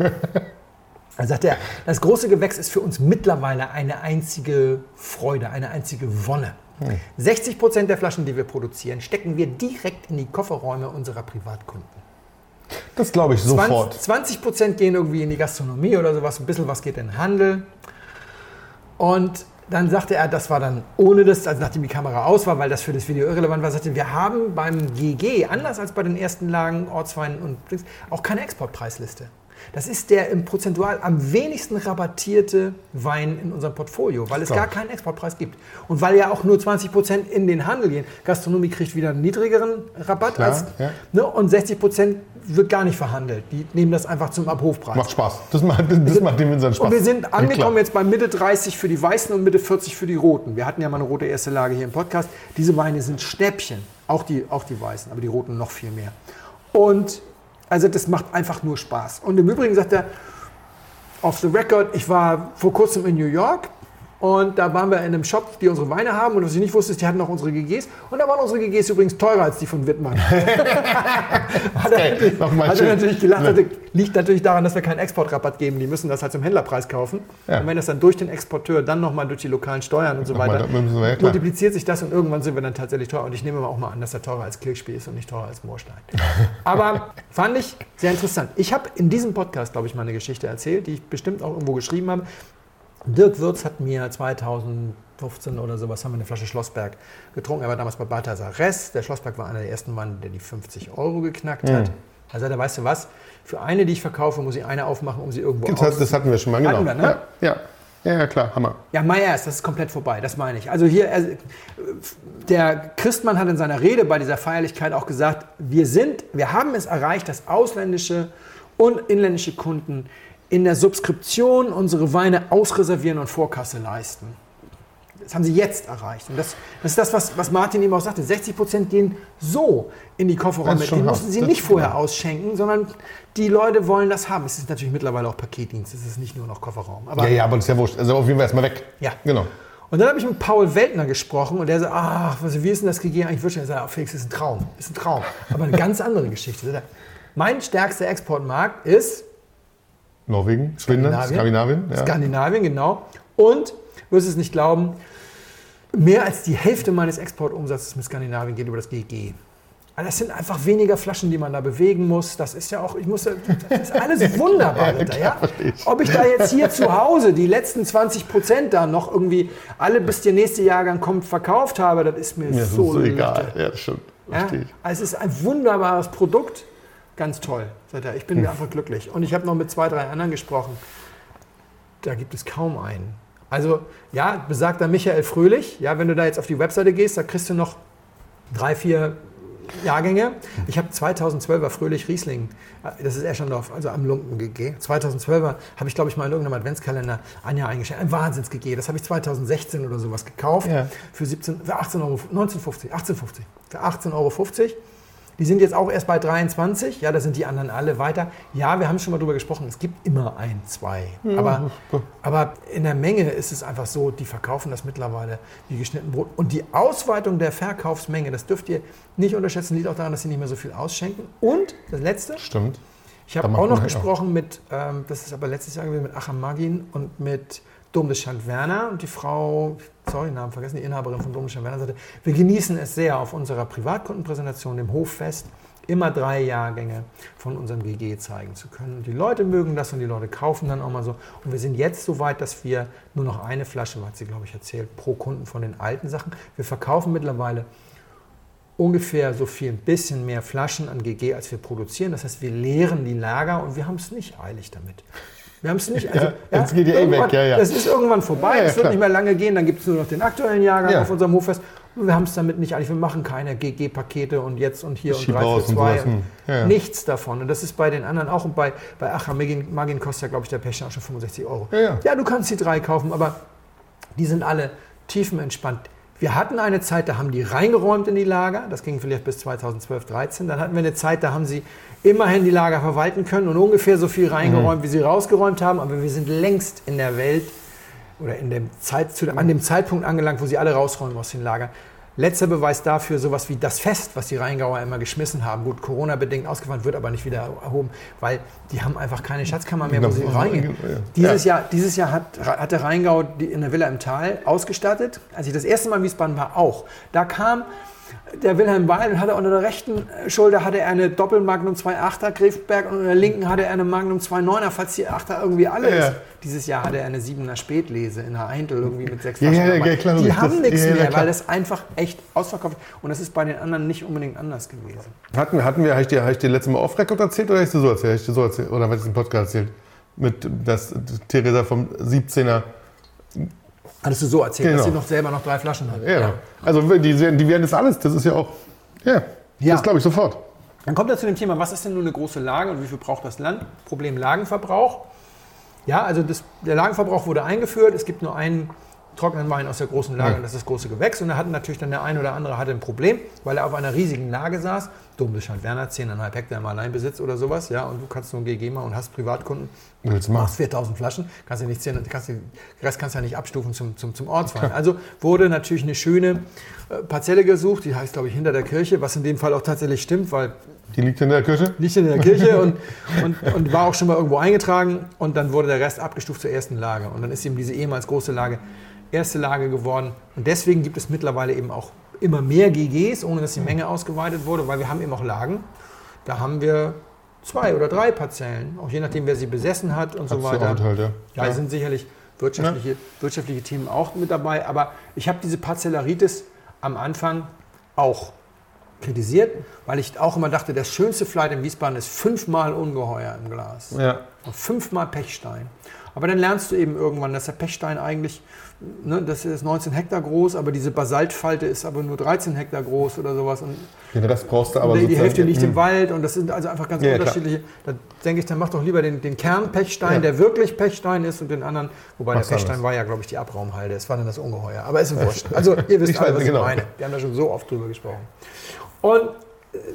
dann sagt er, das große Gewächs ist für uns mittlerweile eine einzige Freude, eine einzige Wonne. 60 Prozent der Flaschen, die wir produzieren, stecken wir direkt in die Kofferräume unserer Privatkunden.
Das glaube ich sofort.
20 Prozent gehen irgendwie in die Gastronomie oder sowas, ein bisschen was geht in den Handel. Und dann sagte er, das war dann ohne das, also nachdem die Kamera aus war, weil das für das Video irrelevant war, sagte, wir haben beim GG, anders als bei den ersten Lagen, Ortsweinen und auch keine Exportpreisliste. Das ist der im prozentual am wenigsten rabattierte Wein in unserem Portfolio, weil es
Klar.
gar keinen Exportpreis gibt. Und weil ja auch nur 20 Prozent in den Handel gehen. Gastronomie kriegt wieder einen niedrigeren Rabatt
Klar,
als,
ja.
ne, und 60 Prozent wird gar nicht verhandelt. Die nehmen das einfach zum Abrufpreis.
Macht Spaß. Das macht, das macht dem Winzern Spaß.
Und wir sind angekommen jetzt bei Mitte 30 für die Weißen und Mitte 40 für die Roten. Wir hatten ja mal eine rote erste Lage hier im Podcast. Diese Weine sind Schnäppchen, auch die, auch die Weißen, aber die Roten noch viel mehr. Und also das macht einfach nur Spaß. Und im Übrigen sagt er, off the record, ich war vor kurzem in New York und da waren wir in einem Shop, die unsere Weine haben. Und was ich nicht wusste, ist, die hatten auch unsere GGs. Und da waren unsere GGs übrigens teurer als die von Wittmann. hat er, natürlich, hat er natürlich gelacht.
Ja.
Liegt natürlich daran, dass wir keinen Exportrabatt geben. Die müssen das halt zum Händlerpreis kaufen.
Ja.
Und wenn das dann durch den Exporteur, dann nochmal durch die lokalen Steuern und so
Nochmal,
weiter,
wir,
multipliziert sich das und irgendwann sind wir dann tatsächlich teuer. Und ich nehme auch mal an, dass er teurer als Kirchspiel ist und nicht teurer als Moorstein. Aber fand ich sehr interessant. Ich habe in diesem Podcast, glaube ich, mal eine Geschichte erzählt, die ich bestimmt auch irgendwo geschrieben habe. Dirk Würz hat mir 2015 oder sowas haben wir eine Flasche Schlossberg getrunken. Er war damals bei Balthasar Ress. Der Schlossberg war einer der ersten Mann, der die 50 Euro geknackt hat. Also da weißt du was, für eine, die ich verkaufe, muss ich eine aufmachen, um sie irgendwo aus...
das hatten wir schon mal, genau.
Wir, ne?
ja. Ja. ja, klar, Hammer.
Ja, Meier ist, das ist komplett vorbei, das meine ich. Also hier, also, der Christmann hat in seiner Rede bei dieser Feierlichkeit auch gesagt, wir sind, wir haben es erreicht, dass ausländische und inländische Kunden in der Subskription unsere Weine ausreservieren und Vorkasse leisten. Das haben sie jetzt erreicht. Und das, das ist das, was, was Martin eben auch sagte. 60 Prozent gehen so in die Kofferräume. Die mussten sie
Das
nicht vorher
hart.
ausschenken, sondern die Leute wollen das haben. Es ist natürlich mittlerweile auch Paketdienst. Es ist nicht nur noch Kofferraum. Aber
Ja, ja, aber das ist ja wurscht. Also auf jeden Fall erstmal weg.
Ja.
Genau.
und dann habe ich mit Paul Weltner gesprochen und der sagt, ach, was, wie ist denn das gegeben eigentlich wirklich? Ich sage, Felix, das ist ein Traum, ist ein Traum. Aber eine ganz andere Geschichte. Mein stärkster Exportmarkt ist
Norwegen, Finnland, Skandinavien. Ja.
Skandinavien, genau. Und, du wirst es nicht glauben, mehr als die Hälfte meines Exportumsatzes mit Skandinavien geht über das GG. Also das sind einfach weniger Flaschen, die man da bewegen muss. Das ist ja auch, ich muss, das ist alles wunderbar. Alter, ja? Ob ich da jetzt hier zu Hause die letzten 20 Prozent da noch irgendwie alle bis der nächste Jahrgang kommt verkauft habe, das ist mir
ist
so
so
Latte.
egal. Ja, das stimmt.
Ja?
Verstehe ich.
Also es ist ein wunderbares Produkt. Ganz toll. sagt er. Ich bin
Hm.
mir einfach glücklich. Und ich habe noch mit zwei, drei anderen gesprochen. Da gibt es kaum einen. Also, ja, besagter Michael Fröhlich. Ja, wenn du da jetzt auf die Webseite gehst, da kriegst du noch drei, vier Jahrgänge. Ich habe 2012er Fröhlich Riesling, das ist Eschendorf, also am Lumpen GG. 2012er habe ich, glaube ich, mal in irgendeinem Adventskalender ein Jahr eingestellt. Ein Wahnsinns GG. Das habe ich 2016 oder sowas gekauft.
Ja.
Für, 17, für 18 Euro, 19,50, 18,50. Für 18,50 Euro. Die sind jetzt auch erst bei 23. Ja, da sind die anderen alle weiter. Ja, wir haben schon mal drüber gesprochen. Es gibt immer ein, zwei. aber, aber in der Menge ist es einfach so, die verkaufen das mittlerweile wie geschnitten Brot. Und die Ausweitung der Verkaufsmenge, das dürft ihr nicht unterschätzen, liegt auch daran, dass sie nicht mehr so viel ausschenken. Und das Letzte,
Stimmt.
ich habe auch noch gesprochen mit, ähm, das ist aber letztes Jahr gewesen, mit Acham Magin und mit Dom des Schand Werner. Und die Frau, sorry, Namen vergessen, die Inhaberin von Dom des Schand Werner sagte, wir genießen es sehr auf unserer Privatkundenpräsentation, dem Hoffest, immer drei Jahrgänge von unserem GG zeigen zu können. Und die Leute mögen das und die Leute kaufen dann auch mal so. Und wir sind jetzt so weit, dass wir nur noch eine Flasche, hat sie, glaube ich, erzählt, pro Kunden von den alten Sachen. Wir verkaufen mittlerweile ungefähr so viel, ein bisschen mehr Flaschen an GG, als wir produzieren. Das heißt, wir leeren die Lager und wir haben es nicht eilig damit. Wir haben es nicht. Also,
Ja, jetzt geht ja eh weg, ja, ja.
Das ist irgendwann vorbei.
Ja, ja,
es wird nicht mehr lange gehen. Dann gibt es nur noch den aktuellen Jahrgang
Ja.
auf unserem Hoffest. Und wir haben es damit nicht eilig. Wir machen keine GG-Pakete und jetzt und hier und
Schieb
für
und
zwei.
sowas, hm. Ja, ja.
Nichts davon. Und das ist bei den anderen auch. Und bei, bei Acham Magin, Magin kostet ja, glaube ich, der Pechstein auch schon 65 Euro.
Ja, ja.
du kannst die drei kaufen, aber die sind alle tiefenentspannt. Wir hatten eine Zeit, da haben die reingeräumt in die Lager. Das ging vielleicht bis 2012, 13. Dann hatten wir eine Zeit, da haben sie immerhin die Lager verwalten können und ungefähr so viel reingeräumt, wie sie rausgeräumt haben. Aber wir sind längst in der Welt oder in dem Zeit, zu, an dem Zeitpunkt angelangt, wo sie alle rausräumen aus den Lagern. Letzter Beweis dafür, sowas wie das Fest, was die Rheingauer immer geschmissen haben. Gut, Corona-bedingt ausgefallen, wird aber nicht wieder erhoben, weil die haben einfach keine Schatzkammer mehr, wo sie reingehen. Dieses Jahr, dieses Jahr hat, hat der Rheingau die, in der Villa im Tal ausgestattet. Als ich das erste Mal in Wiesbaden war, auch. Da kam der Wilhelm Weil hatte unter der rechten Schulter hatte er eine Doppel-Magnum 2.8er Griffberg und unter der linken hatte er eine Magnum 2.9er, falls die 8er irgendwie alle
Ja.
ist. Dieses Jahr hatte er eine 7er Spätlese in der Eintel irgendwie mit sechs
Ja,
Flaschen
ja, ja, klar,
Die haben nichts
ja, ja,
mehr,
klar.
weil das einfach echt ausverkauft ist. Und das ist bei den anderen nicht unbedingt anders gewesen.
Hatten, wir- hatten wir, habe ich dir, habe ich dir letztes Mal off-Record erzählt oder hast du so erzählt? Hab ich dir so erzählt? Oder habe ich im Podcast erzählt? Mit, dass Theresa vom 17er.
Hattest du so erzählt, dass
Genau.
sie noch selber noch drei Flaschen hat?
Ja. Also die, werden- die werden das alles. Das ist ja auch. Ja.
Ja.
Das glaube ich sofort.
Dann kommt er zu dem Thema, was ist denn nun eine große Lage und wie viel braucht das Land? Problem Lagenverbrauch. Ja, also das, der Lagenverbrauch wurde eingeführt. Es gibt nur einen trockenen Wein aus der großen Lage und das ist das große Gewächs. Und da hatten natürlich dann der eine oder andere hatte ein Problem, weil er auf einer riesigen Lage saß. Dombescheid Werner, 10,5 Hektar im Alleinbesitz oder sowas. Ja, und du kannst nur ein GG machen und hast Privatkunden.
Willst du
Du machst 4000 Flaschen, kannst ja nicht zählen, kannst, den Rest kannst du ja nicht abstufen zum, zum, zum Ortswein. Also wurde natürlich eine schöne äh, Parzelle gesucht, die heißt, glaube ich, hinter der Kirche, was in dem Fall auch tatsächlich stimmt, weil
Die liegt in der Kirche?
nicht in der Kirche und, und, und war auch schon mal irgendwo eingetragen und dann wurde der Rest abgestuft zur ersten Lage. Und dann ist eben diese ehemals große Lage erste Lage geworden. Und deswegen gibt es mittlerweile eben auch immer mehr GGs, ohne dass die Menge ausgeweitet wurde, weil wir haben eben auch Lagen. Da haben wir zwei oder drei Parzellen, auch je nachdem, wer sie besessen hat und so
Hat's
weiter.
Halt, ja.
Ja, es sind sicherlich wirtschaftliche, wirtschaftliche Themen auch mit dabei, aber ich habe diese Parzellaritis am Anfang auch kritisiert, weil ich auch immer dachte, das schönste Flight in Wiesbaden ist fünfmal Ungeheuer im Glas.
ja.
Und fünfmal Pechstein. Aber dann lernst du eben irgendwann, dass der Pechstein eigentlich, ne, das ist 19 Hektar groß, aber diese Basaltfalte ist aber nur 13 Hektar groß oder sowas. Und
Den Rest brauchst du aber
die, Hälfte liegt im
Hm.
Wald und das sind also einfach ganz
Ja,
unterschiedliche. Da denke ich, dann mach doch lieber den, den Kernpechstein,
Ja.
der wirklich Pechstein ist und den anderen, wobei
Mach's
der Pechstein war ja, glaube ich, die Abraumhalde. Es war dann das Ungeheuer. Aber ist wurscht. Also ihr wisst
Ich
alle, was ich
genau.
meine. Wir haben da schon so oft drüber gesprochen. Und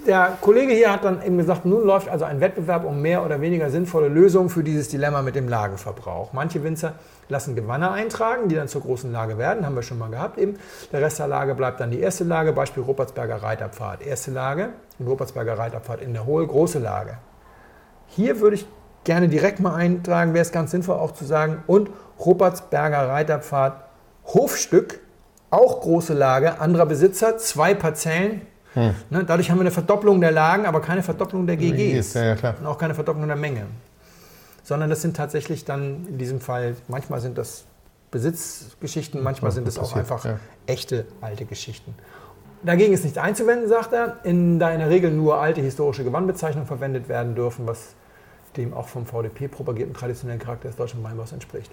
der Kollege hier hat dann eben gesagt, nun läuft also ein Wettbewerb um mehr oder weniger sinnvolle Lösungen für dieses Dilemma mit dem Lagenverbrauch. Manche Winzer lassen Gewanne eintragen, die dann zur großen Lage werden, haben wir schon mal gehabt eben. Der Rest der Lage bleibt dann die erste Lage, Beispiel Rupertsberger Reiterpfad. Erste Lage und Rupertsberger Reiterpfad in der Hohe, große Lage. Hier würde ich gerne direkt mal eintragen, wäre es ganz sinnvoll auch zu sagen, und Rupertsberger Reiterpfad Hofstück, auch große Lage, anderer Besitzer, zwei Parzellen.
Hm.
Ne, dadurch haben wir eine Verdopplung der Lagen, aber keine Verdopplung der GGs.
Ja, ja, klar.
Und auch keine Verdopplung der Menge. Sondern das sind tatsächlich dann in diesem Fall, manchmal sind das Besitzgeschichten, manchmal sind es auch einfach
ja.
echte alte Geschichten. Dagegen ist nichts einzuwenden, sagt er, in, da in der Regel nur alte historische Gewannbezeichnungen verwendet werden dürfen, was dem auch vom VDP propagierten traditionellen Charakter des deutschen Weinbaus entspricht.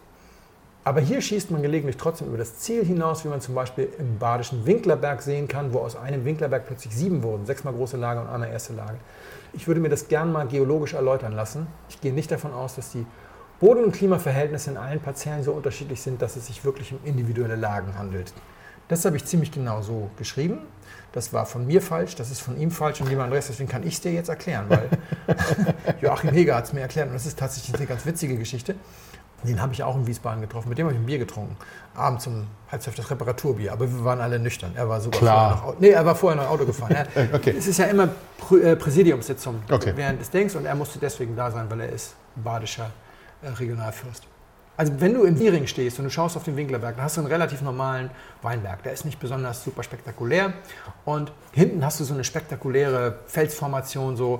Aber hier schießt man gelegentlich trotzdem über das Ziel hinaus, wie man zum Beispiel im badischen Winklerberg sehen kann, wo aus einem Winklerberg plötzlich sieben wurden, sechsmal große Lage und einmal erste Lage. Ich würde mir das gern mal geologisch erläutern lassen. Ich gehe nicht davon aus, dass die Boden- und Klimaverhältnisse in allen Parzellen so unterschiedlich sind, dass es sich wirklich um individuelle Lagen handelt. Das habe ich ziemlich genau so geschrieben. Das war von mir falsch, das ist von ihm falsch und jemand anderes. Deswegen kann ich es dir jetzt erklären, weil Joachim Heger hat es mir erklärt und das ist tatsächlich eine ganz witzige Geschichte. Den habe ich auch in Wiesbaden getroffen. Mit dem habe ich ein Bier getrunken. Abends um halb zwölf das Reparaturbier. Aber wir waren alle nüchtern. Er war sogar
Klar.
vorher noch Auto. Nee, er war vorher noch Auto gefahren. Er,
Okay.
Es ist ja immer äh, Präsidiumssitzung
Okay.
während des Dings und er musste deswegen da sein, weil er ist badischer äh, Regionalfürst. Also wenn du im Wiering stehst und du schaust auf den Winklerberg, dann hast du einen relativ normalen Weinberg. Der ist nicht besonders super spektakulär. Und hinten hast du so eine spektakuläre Felsformation. So.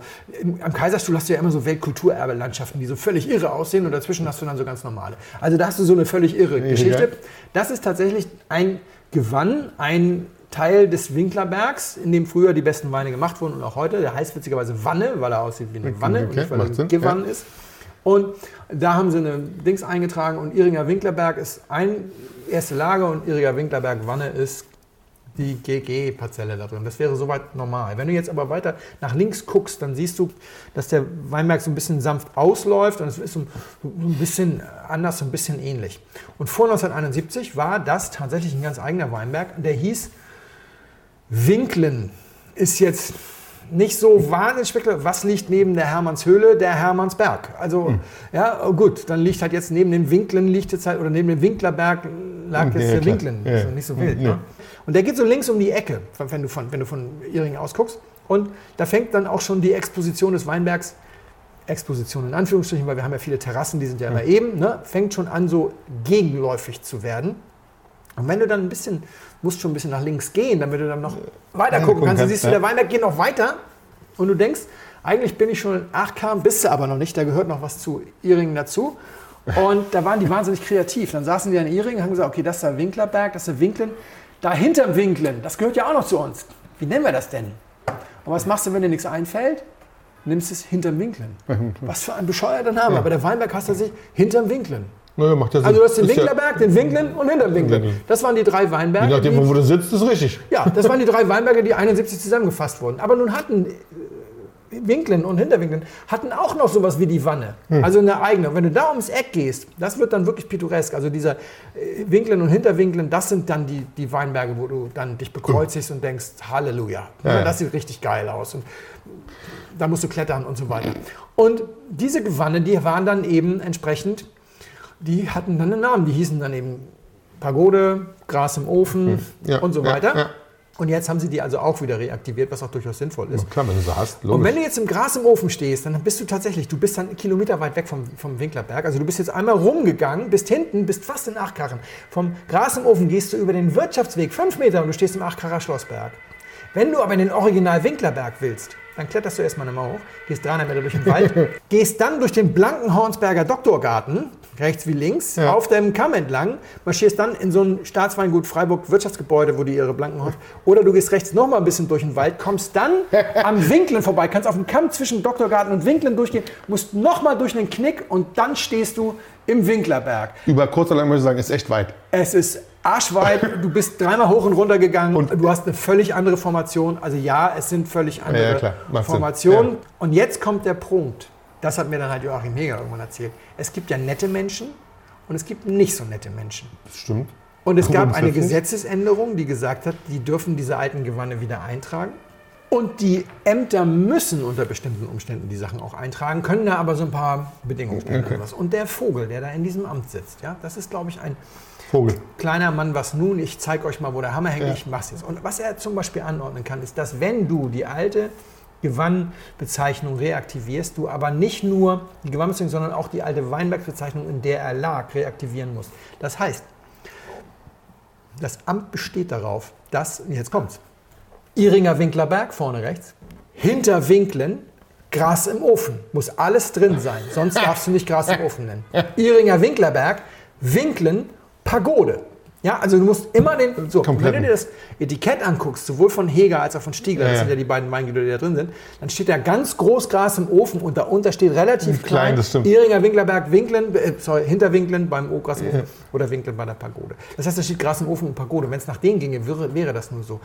Am Kaiserstuhl hast du ja immer so Weltkulturerbe-Landschaften, die so völlig irre aussehen. Und dazwischen hast du dann so ganz normale. Also da hast du so eine völlig irre Geschichte. Das ist tatsächlich ein Gewann, ein Teil des Winklerbergs, in dem früher die besten Weine gemacht wurden und auch heute. Der heißt witzigerweise Wanne, weil er aussieht wie eine Wanne und
Okay,
nicht, weil er ein Gewann
ja.
ist. Und da haben sie eine Dings eingetragen und Iringer Winklerberg ist ein erste Lage und Iringer Winklerberg Wanne ist die GG-Parzelle da drin. Das wäre soweit normal. Wenn du jetzt aber weiter nach links guckst, dann siehst du, dass der Weinberg so ein bisschen sanft ausläuft und es ist so ein bisschen anders, so ein bisschen ähnlich. Und vor 1971 war das tatsächlich ein ganz eigener Weinberg, der hieß Winklen. Ist jetzt nicht so wahnsinnig spektakulär. Was liegt neben der Hermannshöhle? Der Hermannsberg. Also,
Hm.
ja, oh gut, dann liegt halt jetzt neben den Winklen, liegt jetzt halt, oder neben dem Winklerberg lag
Hm,
jetzt
ja,
der
klar.
Winklen.
Ja, ja.
doch nicht so wild.
Hm,
Ne?
ja.
Und der geht so links um die Ecke, wenn du von, wenn du von Iringen ausguckst. Und da fängt dann auch schon die Exposition des Weinbergs, Exposition in Anführungsstrichen, weil wir haben ja viele Terrassen, die sind ja immer eben, ne? fängt schon an, so gegenläufig zu werden. Und wenn du dann ein bisschen, musst schon ein bisschen nach links gehen, damit du dann noch weiter gucken kannst, dann siehst du,
ja.
der Weinberg geht noch weiter und du denkst, eigentlich bin ich schon in 8K, bist du aber noch nicht, da gehört noch was zu Iringen dazu. Und da waren die wahnsinnig kreativ. Dann saßen die an Iringen und haben gesagt, okay, das ist der Winklerberg, das ist der Winklen. Dahinter Winklen, das gehört ja auch noch zu uns. Wie nennen wir das denn? Und was machst du, wenn dir nichts einfällt? Nimmst es hinterm Winklen. Was für ein bescheuerter Name. Aber der Weinberg heißt tatsächlich hinterm Winklen.
Naja, macht ja Sinn.
Also du hast den
Ist ja-
Winklerberg, den Winklen und hinterm Winklen. Das waren die drei Weinberge.
Je nachdem,
die-
wo du sitzt, ist richtig.
ja, das waren die drei Weinberge, die 71 zusammengefasst wurden. Aber nun hatten äh, Winklen und Hinterwinklen hatten auch noch sowas wie die Wanne. Also eine eigene. Und wenn du da ums Eck gehst, das wird dann wirklich pittoresk. Also dieser äh, Winklen und Hinterwinklen, das sind dann die, die Weinberge, wo du dann dich bekreuzigst und denkst, Halleluja.
Ja, ja.
Das sieht richtig geil aus. Und da musst du klettern und so weiter. Und diese Gewanne, die waren dann eben entsprechend, die hatten dann einen Namen. Die hießen dann eben Pagode, Gras im Ofen
Ja,
und so
ja,
weiter.
ja.
Und jetzt haben sie die also auch wieder reaktiviert, was auch durchaus sinnvoll ist.
Klar, wenn du so hast,
Und
logisch.
wenn du jetzt im Gras im Ofen stehst, dann bist du tatsächlich, du bist dann einen Kilometer weit weg vom, vom Winklerberg. Also du bist jetzt einmal rumgegangen, bist hinten, bist fast in Achkarren. Vom Gras im Ofen gehst du über den Wirtschaftsweg fünf Meter und du stehst im Achkarrer Schlossberg. Wenn du aber in den Original Winklerberg willst, dann kletterst du erstmal eine Mauer hoch, gehst 300 Meter durch den Wald, gehst dann durch den blanken Hornsberger Doktorgarten, rechts wie links,
Ja.
auf dem Kamm entlang, marschierst dann in so ein Staatsweingut Freiburg Wirtschaftsgebäude, wo die ihre blanken Horns, oder du gehst rechts nochmal ein bisschen durch den Wald, kommst dann am Winklen vorbei, kannst auf dem Kamm zwischen Doktorgarten und Winklen durchgehen, musst nochmal durch einen Knick und dann stehst du im Winklerberg.
Über kurz oder lang muss ich sagen, ist echt weit.
Es ist arschweit, du bist dreimal hoch und runter gegangen, du hast eine völlig andere Formation. Also ja, es sind völlig andere
Ja.
Formationen.
Ja.
Und jetzt kommt der Punkt, das hat mir dann halt Joachim Heger irgendwann erzählt. Es gibt ja nette Menschen und es gibt nicht so nette Menschen.
Das stimmt.
Und es gab eine. Gesetzesänderung, die gesagt hat, die dürfen diese alten Gewanne wieder eintragen. Und die Ämter müssen unter bestimmten Umständen die Sachen auch eintragen, können da aber so ein paar Bedingungen stellen.
Okay.
Und der Vogel, der da in diesem Amt sitzt, ja, das ist, glaube ich, ein
Vogel.
kleiner Mann, was nun? Ich zeige euch mal, wo der Hammer hängt.
Ja.
Ich mach's jetzt. Und was er zum Beispiel anordnen kann, ist, dass wenn du die alte Gewannbezeichnung reaktivierst, du aber nicht nur die Gewannbezeichnung, sondern auch die alte Weinbergsbezeichnung, in der er lag, reaktivieren musst. Das heißt, das Amt besteht darauf, dass, jetzt kommt's, Iringer Winklerberg vorne rechts, hinter Winklen Gras im Ofen. Muss alles drin sein, sonst darfst du nicht Gras im Ofen nennen. Iringer Winklerberg, Winklen, Pagode. Ja, also du musst immer den. So, wenn du dir das Etikett anguckst, sowohl von Heger als auch von Stiegler,
Ja,
das
ja.
sind ja die beiden Weingüter, die da drin sind, dann steht da ganz groß Gras im Ofen und darunter steht relativ
Klein,
klein,
das.
Iringer Winklerberg, Winklen, äh, sorry, Hinterwinklen beim O-Gras Ofen oder Winklen bei der Pagode. Das heißt, da steht Gras im Ofen und Pagode. Wenn es nach denen ginge, wäre, wäre das nur so.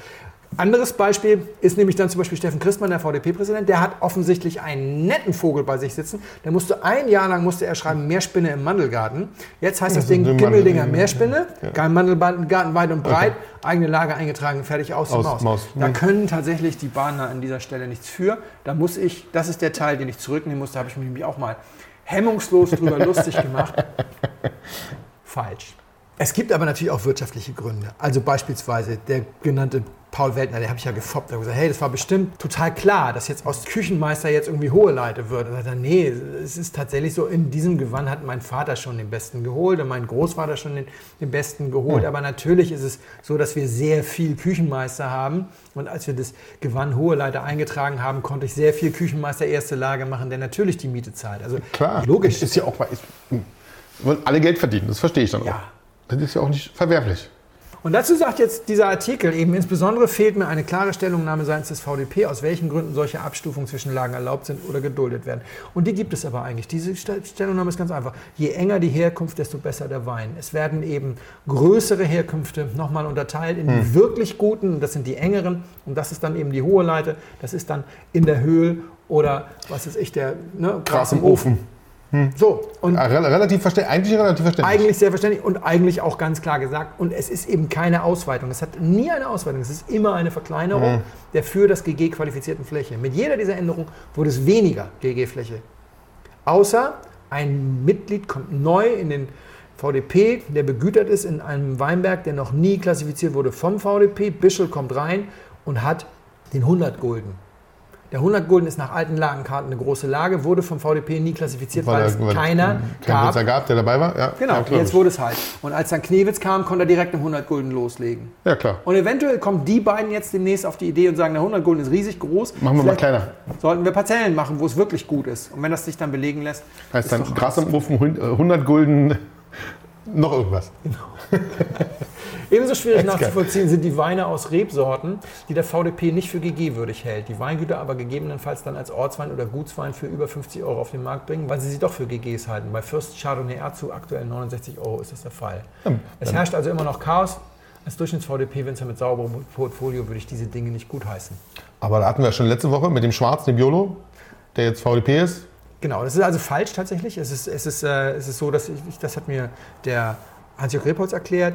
Anderes Beispiel ist nämlich dann zum Beispiel Steffen Christmann, der VDP-Präsident. Der hat offensichtlich einen netten Vogel bei sich sitzen. Der musste ein Jahr lang musste er schreiben Meerspinne im Mandelgarten. Jetzt heißt das
Also
Ding Gimmeldinger
Mandel-
Meerspinne. Kein Mandelgarten weit und breit. Eigene Lage eingetragen, fertig aus,
Aus,
Maus.
Maus.
Da
Mhm.
können tatsächlich die Bahner an dieser Stelle nichts für. Da muss ich, das ist der Teil, den ich zurücknehmen muss. Da habe ich mich nämlich auch mal hemmungslos drüber lustig gemacht. Falsch. Es gibt aber natürlich auch wirtschaftliche Gründe. Also beispielsweise der genannte Paul Weltner, der habe ich ja gefoppt. Der hat gesagt, hey, das war bestimmt total klar, dass jetzt aus Küchenmeister jetzt irgendwie Hoheleite wird. Und er sagt, nee, es ist tatsächlich so, in diesem Gewand hat mein Vater schon den Besten geholt und mein Großvater schon den, den Besten geholt. Aber natürlich ist es so, dass wir sehr viel Küchenmeister haben. Und als wir das Gewand Hoheleite eingetragen haben, konnte ich sehr viel Küchenmeister erste Lage machen, der natürlich die Miete zahlt. Also
Klar.
logisch.
Ist ja auch mal. Ist, wollen alle Geld verdienen, das verstehe ich dann auch.
Ja.
Das ist ja auch nicht verwerflich.
Und dazu sagt jetzt dieser Artikel eben, insbesondere fehlt mir eine klare Stellungnahme seitens des VDP, aus welchen Gründen solche Abstufungen zwischen Lagen erlaubt sind oder geduldet werden. Und die gibt es aber eigentlich. Diese Stellungnahme ist ganz einfach. Je enger die Herkunft, desto besser der Wein. Es werden eben größere Herkünfte nochmal unterteilt in die hm. wirklich guten, das sind die engeren, und das ist dann eben die hohe Leite, das ist dann in der Höhe oder was ist ich, der
ne, Gras im Ofen.
Hm. So,
und ja, relativ eigentlich relativ verständlich.
Eigentlich sehr verständlich und eigentlich auch ganz klar gesagt. Und es ist eben keine Ausweitung. Es hat nie eine Ausweitung. Es ist immer eine Verkleinerung hm. der für das GG qualifizierten Fläche. Mit jeder dieser Änderungen wurde es weniger GG-Fläche. Außer ein Mitglied kommt neu in den VDP, der begütert ist in einem Weinberg, der noch nie klassifiziert wurde vom VDP. Bischel kommt rein und hat den 100 Gulden. Der 100 Gulden ist nach alten Lagenkarten eine große Lage, wurde vom VDP nie klassifiziert, weil, weil es weil keiner
kein gab. gab, der dabei war. Ja,
genau, ja, jetzt wurde es halt. Und als dann Knewitz kam, konnte er direkt eine 100 Gulden loslegen.
Ja, klar.
Und eventuell kommen die beiden jetzt demnächst auf die Idee und sagen, der 100 Gulden ist riesig groß.
Machen wir Vielleicht mal kleiner.
Sollten wir Parzellen machen, wo es wirklich gut ist. Und wenn das sich dann belegen lässt.
Heißt dann Gras im Ofen, 100 Gulden, noch irgendwas. Genau.
Ebenso schwierig nachzuvollziehen sind die Weine aus Rebsorten, die der VDP nicht für GG-würdig hält. Die Weingüter aber gegebenenfalls dann als Ortswein oder Gutswein für über 50 Euro auf den Markt bringen, weil sie sie doch für GGs halten. Bei Fürst Chardonnay Erzu aktuell 69 Euro ist das der Fall. Es herrscht also immer noch Chaos. Als Durchschnitts-VDP-Winzer mit sauberem Portfolio würde ich diese Dinge nicht gutheißen.
Aber da hatten wir schon letzte Woche mit dem Schwarz, dem Biolo, der jetzt VDP ist.
Genau, das ist also falsch tatsächlich. Es ist, es ist, äh, es ist so, dass ich, das hat mir der Hans-Jörg Repolz erklärt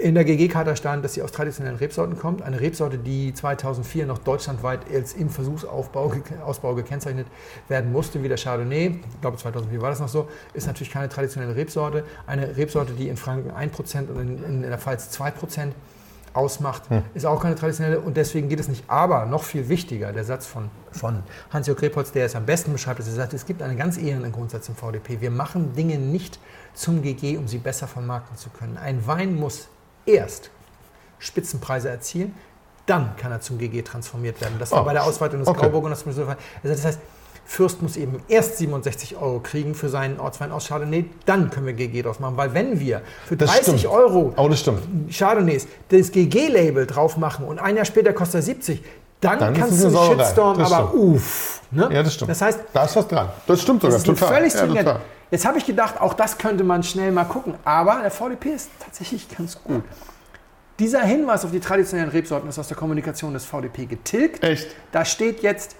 in der GG-Karte stand, dass sie aus traditionellen Rebsorten kommt. Eine Rebsorte, die 2004 noch deutschlandweit als im Versuchsausbau Ausbau gekennzeichnet werden musste, wie der Chardonnay. Ich glaube, 2004 war das noch so. Ist natürlich keine traditionelle Rebsorte. Eine Rebsorte, die in Franken 1% und in, in der Pfalz 2% ausmacht, hm. ist auch keine traditionelle und deswegen geht es nicht. Aber noch viel wichtiger, der Satz von, von Hans-Jörg Repolz, der es am besten beschreibt, ist, er sagt, es gibt einen ganz ehernen Grundsatz im VDP. Wir machen Dinge nicht zum GG, um sie besser vermarkten zu können. Ein Wein muss erst Spitzenpreise erzielen, dann kann er zum GG transformiert werden. Das war oh. bei der Ausweitung des okay. Grauburg und das, das heißt, Fürst muss eben erst 67 Euro kriegen für seinen Ortswein aus Chardonnay, dann können wir GG drauf machen. Weil wenn wir für 30 Euro
oh, das
Chardonnays das GG-Label drauf machen und ein Jahr später kostet er 70, dann, dann kannst du einen Shitstorm, aber uff.
Ne? Ja, das stimmt.
Das heißt,
da ist was dran. Das stimmt sogar,
das ist total. Völlig ja, total. Jetzt habe ich gedacht, auch das könnte man schnell mal gucken. Aber der VDP ist tatsächlich ganz gut. Dieser Hinweis auf die traditionellen Rebsorten ist aus der Kommunikation des VDP getilgt.
Echt?
Da steht jetzt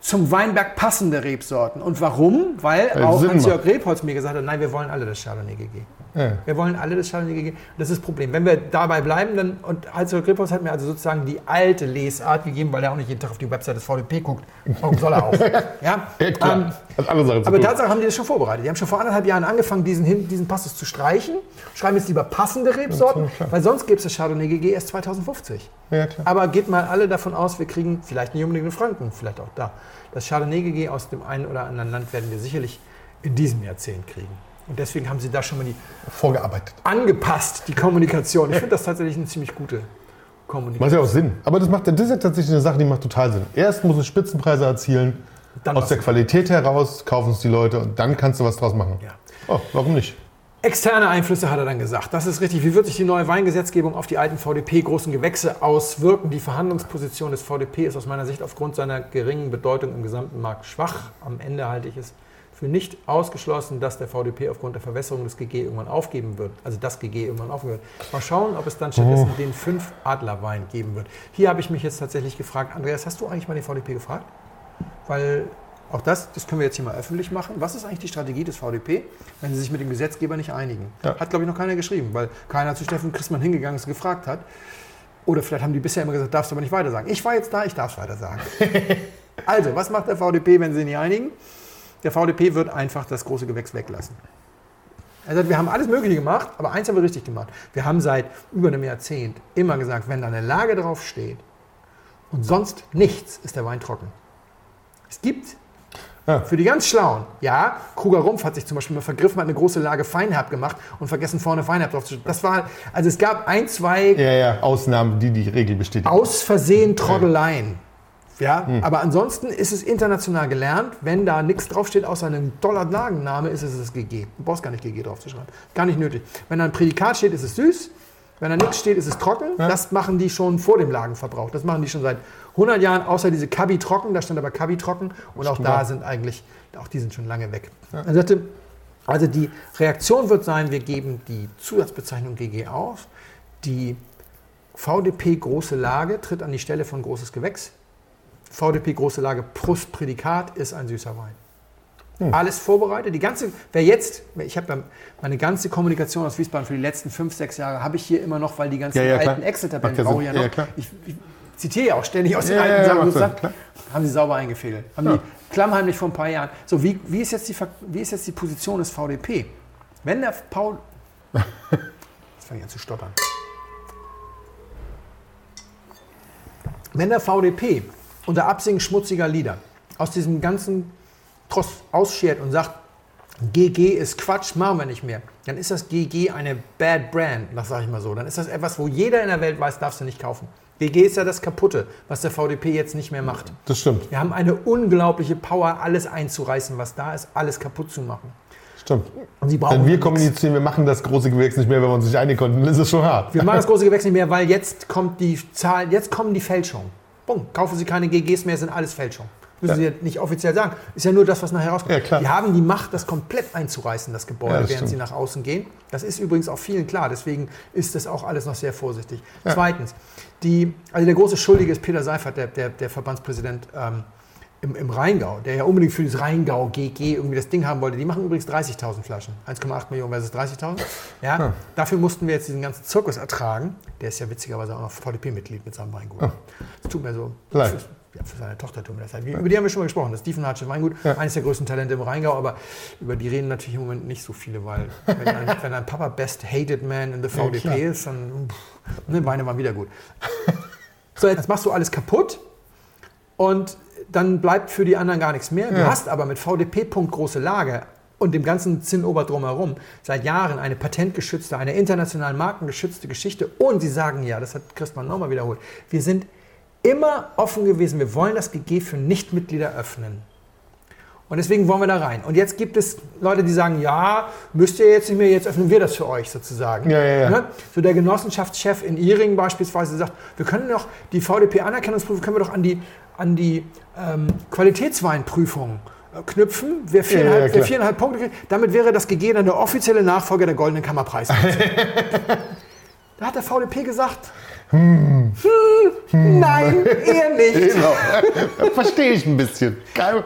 zum Weinberg passende Rebsorten. Und warum? Weil ja, auch Hans-Jörg Rebholz mir gesagt hat, nein, wir wollen alle das Chardonnay GG. Ja. Wir wollen alle das Chardonnay GG. Das ist das Problem. Wenn wir dabei bleiben, dann, und Hans-Jörg Rebholz hat mir also sozusagen die alte Lesart gegeben, weil er auch nicht jeden Tag auf die Website des VDP guckt. Warum soll er auch? ja? ja klar. Ähm, aber Tatsache haben die das schon vorbereitet. Die haben schon vor anderthalb Jahren angefangen, diesen, diesen Passus zu streichen. Schreiben jetzt lieber passende Rebsorten, weil sonst gibt es das Chardonnay GG erst 2050. Ja, aber geht mal alle davon aus, wir kriegen vielleicht nicht unbedingt in Franken, vielleicht auch da. Das Chardonnay GG aus dem einen oder anderen Land werden wir sicherlich in diesem Jahrzehnt kriegen. Und deswegen haben sie da schon mal die
vorgearbeitet.
Angepasst, die Kommunikation. Ich finde das tatsächlich eine ziemlich gute Kommunikation.
Macht ja auch Sinn. Aber das, macht, das ist ja tatsächlich eine Sache, die macht total Sinn. Erst muss es Spitzenpreise erzielen, dann aus der Qualität heraus kaufen es die Leute und dann kannst du was draus machen. Ja. Oh, warum nicht?
Externe Einflüsse hat er dann gesagt. Das ist richtig. Wie wird sich die neue Weingesetzgebung auf die alten VDP-großen Gewächse auswirken? Die Verhandlungsposition des VDP ist aus meiner Sicht aufgrund seiner geringen Bedeutung im gesamten Markt schwach. Am Ende halte ich es für nicht ausgeschlossen, dass der VDP aufgrund der Verwässerung des GG irgendwann aufgeben wird. Also das GG irgendwann aufgeben wird. Mal schauen, ob es dann stattdessen oh. den 5 Adlerwein geben wird. Hier habe ich mich jetzt tatsächlich gefragt, Andreas, hast du eigentlich mal den VDP gefragt? Weil auch das, das können wir jetzt hier mal öffentlich machen. Was ist eigentlich die Strategie des VDP, wenn sie sich mit dem Gesetzgeber nicht einigen? Ja. Hat, glaube ich, noch keiner geschrieben, weil keiner zu Steffen Christmann hingegangen ist und gefragt hat. Oder vielleicht haben die bisher immer gesagt, darfst du aber nicht weiter sagen. Ich war jetzt da, ich darf es weiter sagen. also, was macht der VDP, wenn sie sich nicht einigen? Der VDP wird einfach das große Gewächs weglassen. Er sagt, wir haben alles Mögliche gemacht, aber eins haben wir richtig gemacht. Wir haben seit über einem Jahrzehnt immer gesagt, wenn da eine Lage drauf steht und sonst nichts, ist der Wein trocken. Es gibt ja. Für die ganz Schlauen. Ja, Kruger Rumpf hat sich zum Beispiel mal vergriffen, hat eine große Lage Feinherb gemacht und vergessen vorne Feinherb drauf zu Das war, also es gab ein, zwei.
Ja, ja, Ausnahmen, die die Regel bestätigen.
Aus Versehen Troddeleien. Ja, hm. aber ansonsten ist es international gelernt, wenn da nichts draufsteht, außer einem toller Lagenname, ist es das GG. Du brauchst gar nicht GG draufzuschreiben. Gar nicht nötig. Wenn da ein Prädikat steht, ist es süß. Wenn da nichts steht, ist es trocken. Das machen die schon vor dem Lagenverbrauch. Das machen die schon seit 100 Jahren, außer diese Kabi trocken. Da stand aber Kabi trocken. Und auch da sind eigentlich, auch die sind schon lange weg. Er sagte, also die Reaktion wird sein, wir geben die Zusatzbezeichnung GG auf. Die VDP große Lage tritt an die Stelle von großes Gewächs. VDP große Lage plus Prädikat ist ein süßer Wein.
Hm.
Alles vorbereitet. Die ganze, wer jetzt, ich habe meine ganze Kommunikation aus Wiesbaden für die letzten fünf, sechs Jahre habe ich hier immer noch, weil die ganzen
Ja, ja,
alten Excel-Tabellen brauche ich ja noch.
Ja,
ich, ich zitiere ja auch ständig aus den alten Sachen. und sagt, haben sie sauber eingefädelt. Haben die klammheimlich vor ein paar Jahren. So, wie, wie, ist jetzt die, wie ist jetzt die Position des VDP? Wenn der Paul. Jetzt fange ich an zu stottern. Wenn der VDP unter Absingen schmutziger Lieder aus diesem ganzen Tross ausschert und sagt, GG ist Quatsch, machen wir nicht mehr, dann ist das GG eine Bad Brand, das sage ich mal so. Dann ist das etwas, wo jeder in der Welt weiß, darfst du nicht kaufen. GG ist ja das Kaputte, was der VDP jetzt nicht mehr macht.
Das stimmt.
Wir haben eine unglaubliche Power, alles einzureißen, was da ist, alles kaputt zu machen.
Stimmt.
Und sie brauchen
Wenn wir kommunizieren, wir machen das große Gewächs nicht mehr, wenn wir uns nicht einigen konnten, dann ist es schon hart.
Wir machen das große Gewächs nicht mehr, weil jetzt kommt die Zahl, jetzt kommen die Fälschungen. Bumm, kaufen Sie keine GGs mehr, sind alles Fälschungen. Müssen Sie ja nicht offiziell sagen. Ist ja nur das, was nachher rauskommt.
Ja, klar.
Die haben die Macht, das komplett einzureißen, das Gebäude,
Ja, das
während sie
stimmt.
nach außen gehen. Das ist übrigens auch vielen klar. Deswegen ist das auch alles noch sehr vorsichtig. Zweitens, die, also der große Schuldige ist Peter Seifert, der, der, der Verbandspräsident ähm, im, im Rheingau, der ja unbedingt für das Rheingau GG irgendwie das Ding haben wollte. Die machen übrigens 30.000 Flaschen. 1,8 Millionen versus 30.000. Ja, Dafür mussten wir jetzt diesen ganzen Zirkus ertragen. Der ist ja witzigerweise auch noch VDP-Mitglied mit seinem Weingut. Das tut mir so.
Leid.
Für, ja, für seine Tochter tut mir das leid. Über die haben wir schon mal gesprochen. Das Diefenhardsche Weingut, eines der größten Talente im Rheingau, aber über die reden natürlich im Moment nicht so viele, weil wenn ein, wenn ein Papa Best Hated Man in the VDP ist, dann pff, ne, Weine waren wieder gut. So, jetzt machst du alles kaputt und dann bleibt für die anderen gar nichts mehr. Du
Ja.
hast aber mit VDP Punkt große Lage und dem ganzen Zinnober drumherum seit Jahren eine patentgeschützte, eine international markengeschützte Geschichte. Und sie sagen ja, das hat Christmann nochmal wiederholt, wir sind immer offen gewesen. Wir wollen das GG für Nichtmitglieder öffnen. Und deswegen wollen wir da rein. Und jetzt gibt es Leute, die sagen, ja, müsst ihr jetzt nicht mehr, jetzt öffnen wir das für euch sozusagen.
Ja, ja, ja.
Ne? So der Genossenschaftschef in Iring beispielsweise sagt, wir können doch die VDP-Anerkennungsprüfung können wir doch an die, an die ähm, Qualitätsweinprüfung äh, knüpfen. Wer viereinhalb,
Ja, ja,
wer viereinhalb Punkte kriegt, damit wäre das dann der offizielle Nachfolger der Goldenen Kammerpreis. da hat der VDP gesagt, hm, nein, eher nicht.
Genau. Verstehe ich ein bisschen.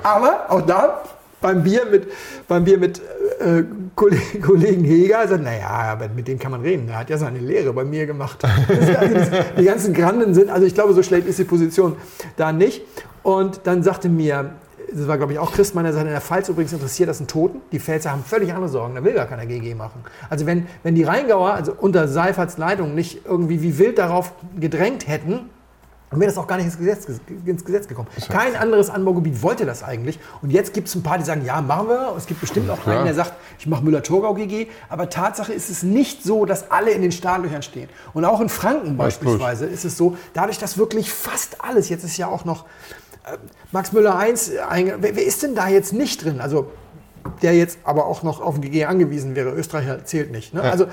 Aber auch da beim Bier mit, beim Bier mit äh, Kollegen, Kollegen Heger, sagt, naja, aber mit dem kann man reden. Er hat ja seine Lehre bei mir gemacht. Das also, die ganzen Granden sind, also ich glaube, so schlecht ist die Position da nicht. Und dann sagte mir, das war glaube ich auch Christmann, der sagte, in der Pfalz übrigens interessiert das einen Toten. Die Pfälzer haben völlig andere Sorgen, da will gar keiner GG machen. Also wenn, wenn die Rheingauer, also unter Seiferts Leitung, nicht irgendwie wie wild darauf gedrängt hätten, dann wäre das auch gar nicht ins Gesetz, ins Gesetz gekommen. Kein anderes Anbaugebiet wollte das eigentlich. Und jetzt gibt es ein paar, die sagen, ja, machen wir. Es gibt bestimmt auch einen, der sagt, ich mache Müller-Thurgau GG. Aber Tatsache ist es nicht so, dass alle in den Startlöchern stehen. Und auch in Franken beispielsweise ist es so, dadurch, dass wirklich fast alles, jetzt ist ja auch noch äh, Max Müller 1, einge- wer, wer ist denn da jetzt nicht drin? Also der jetzt aber auch noch auf den GG angewiesen wäre. Österreicher zählt nicht. Ne? Also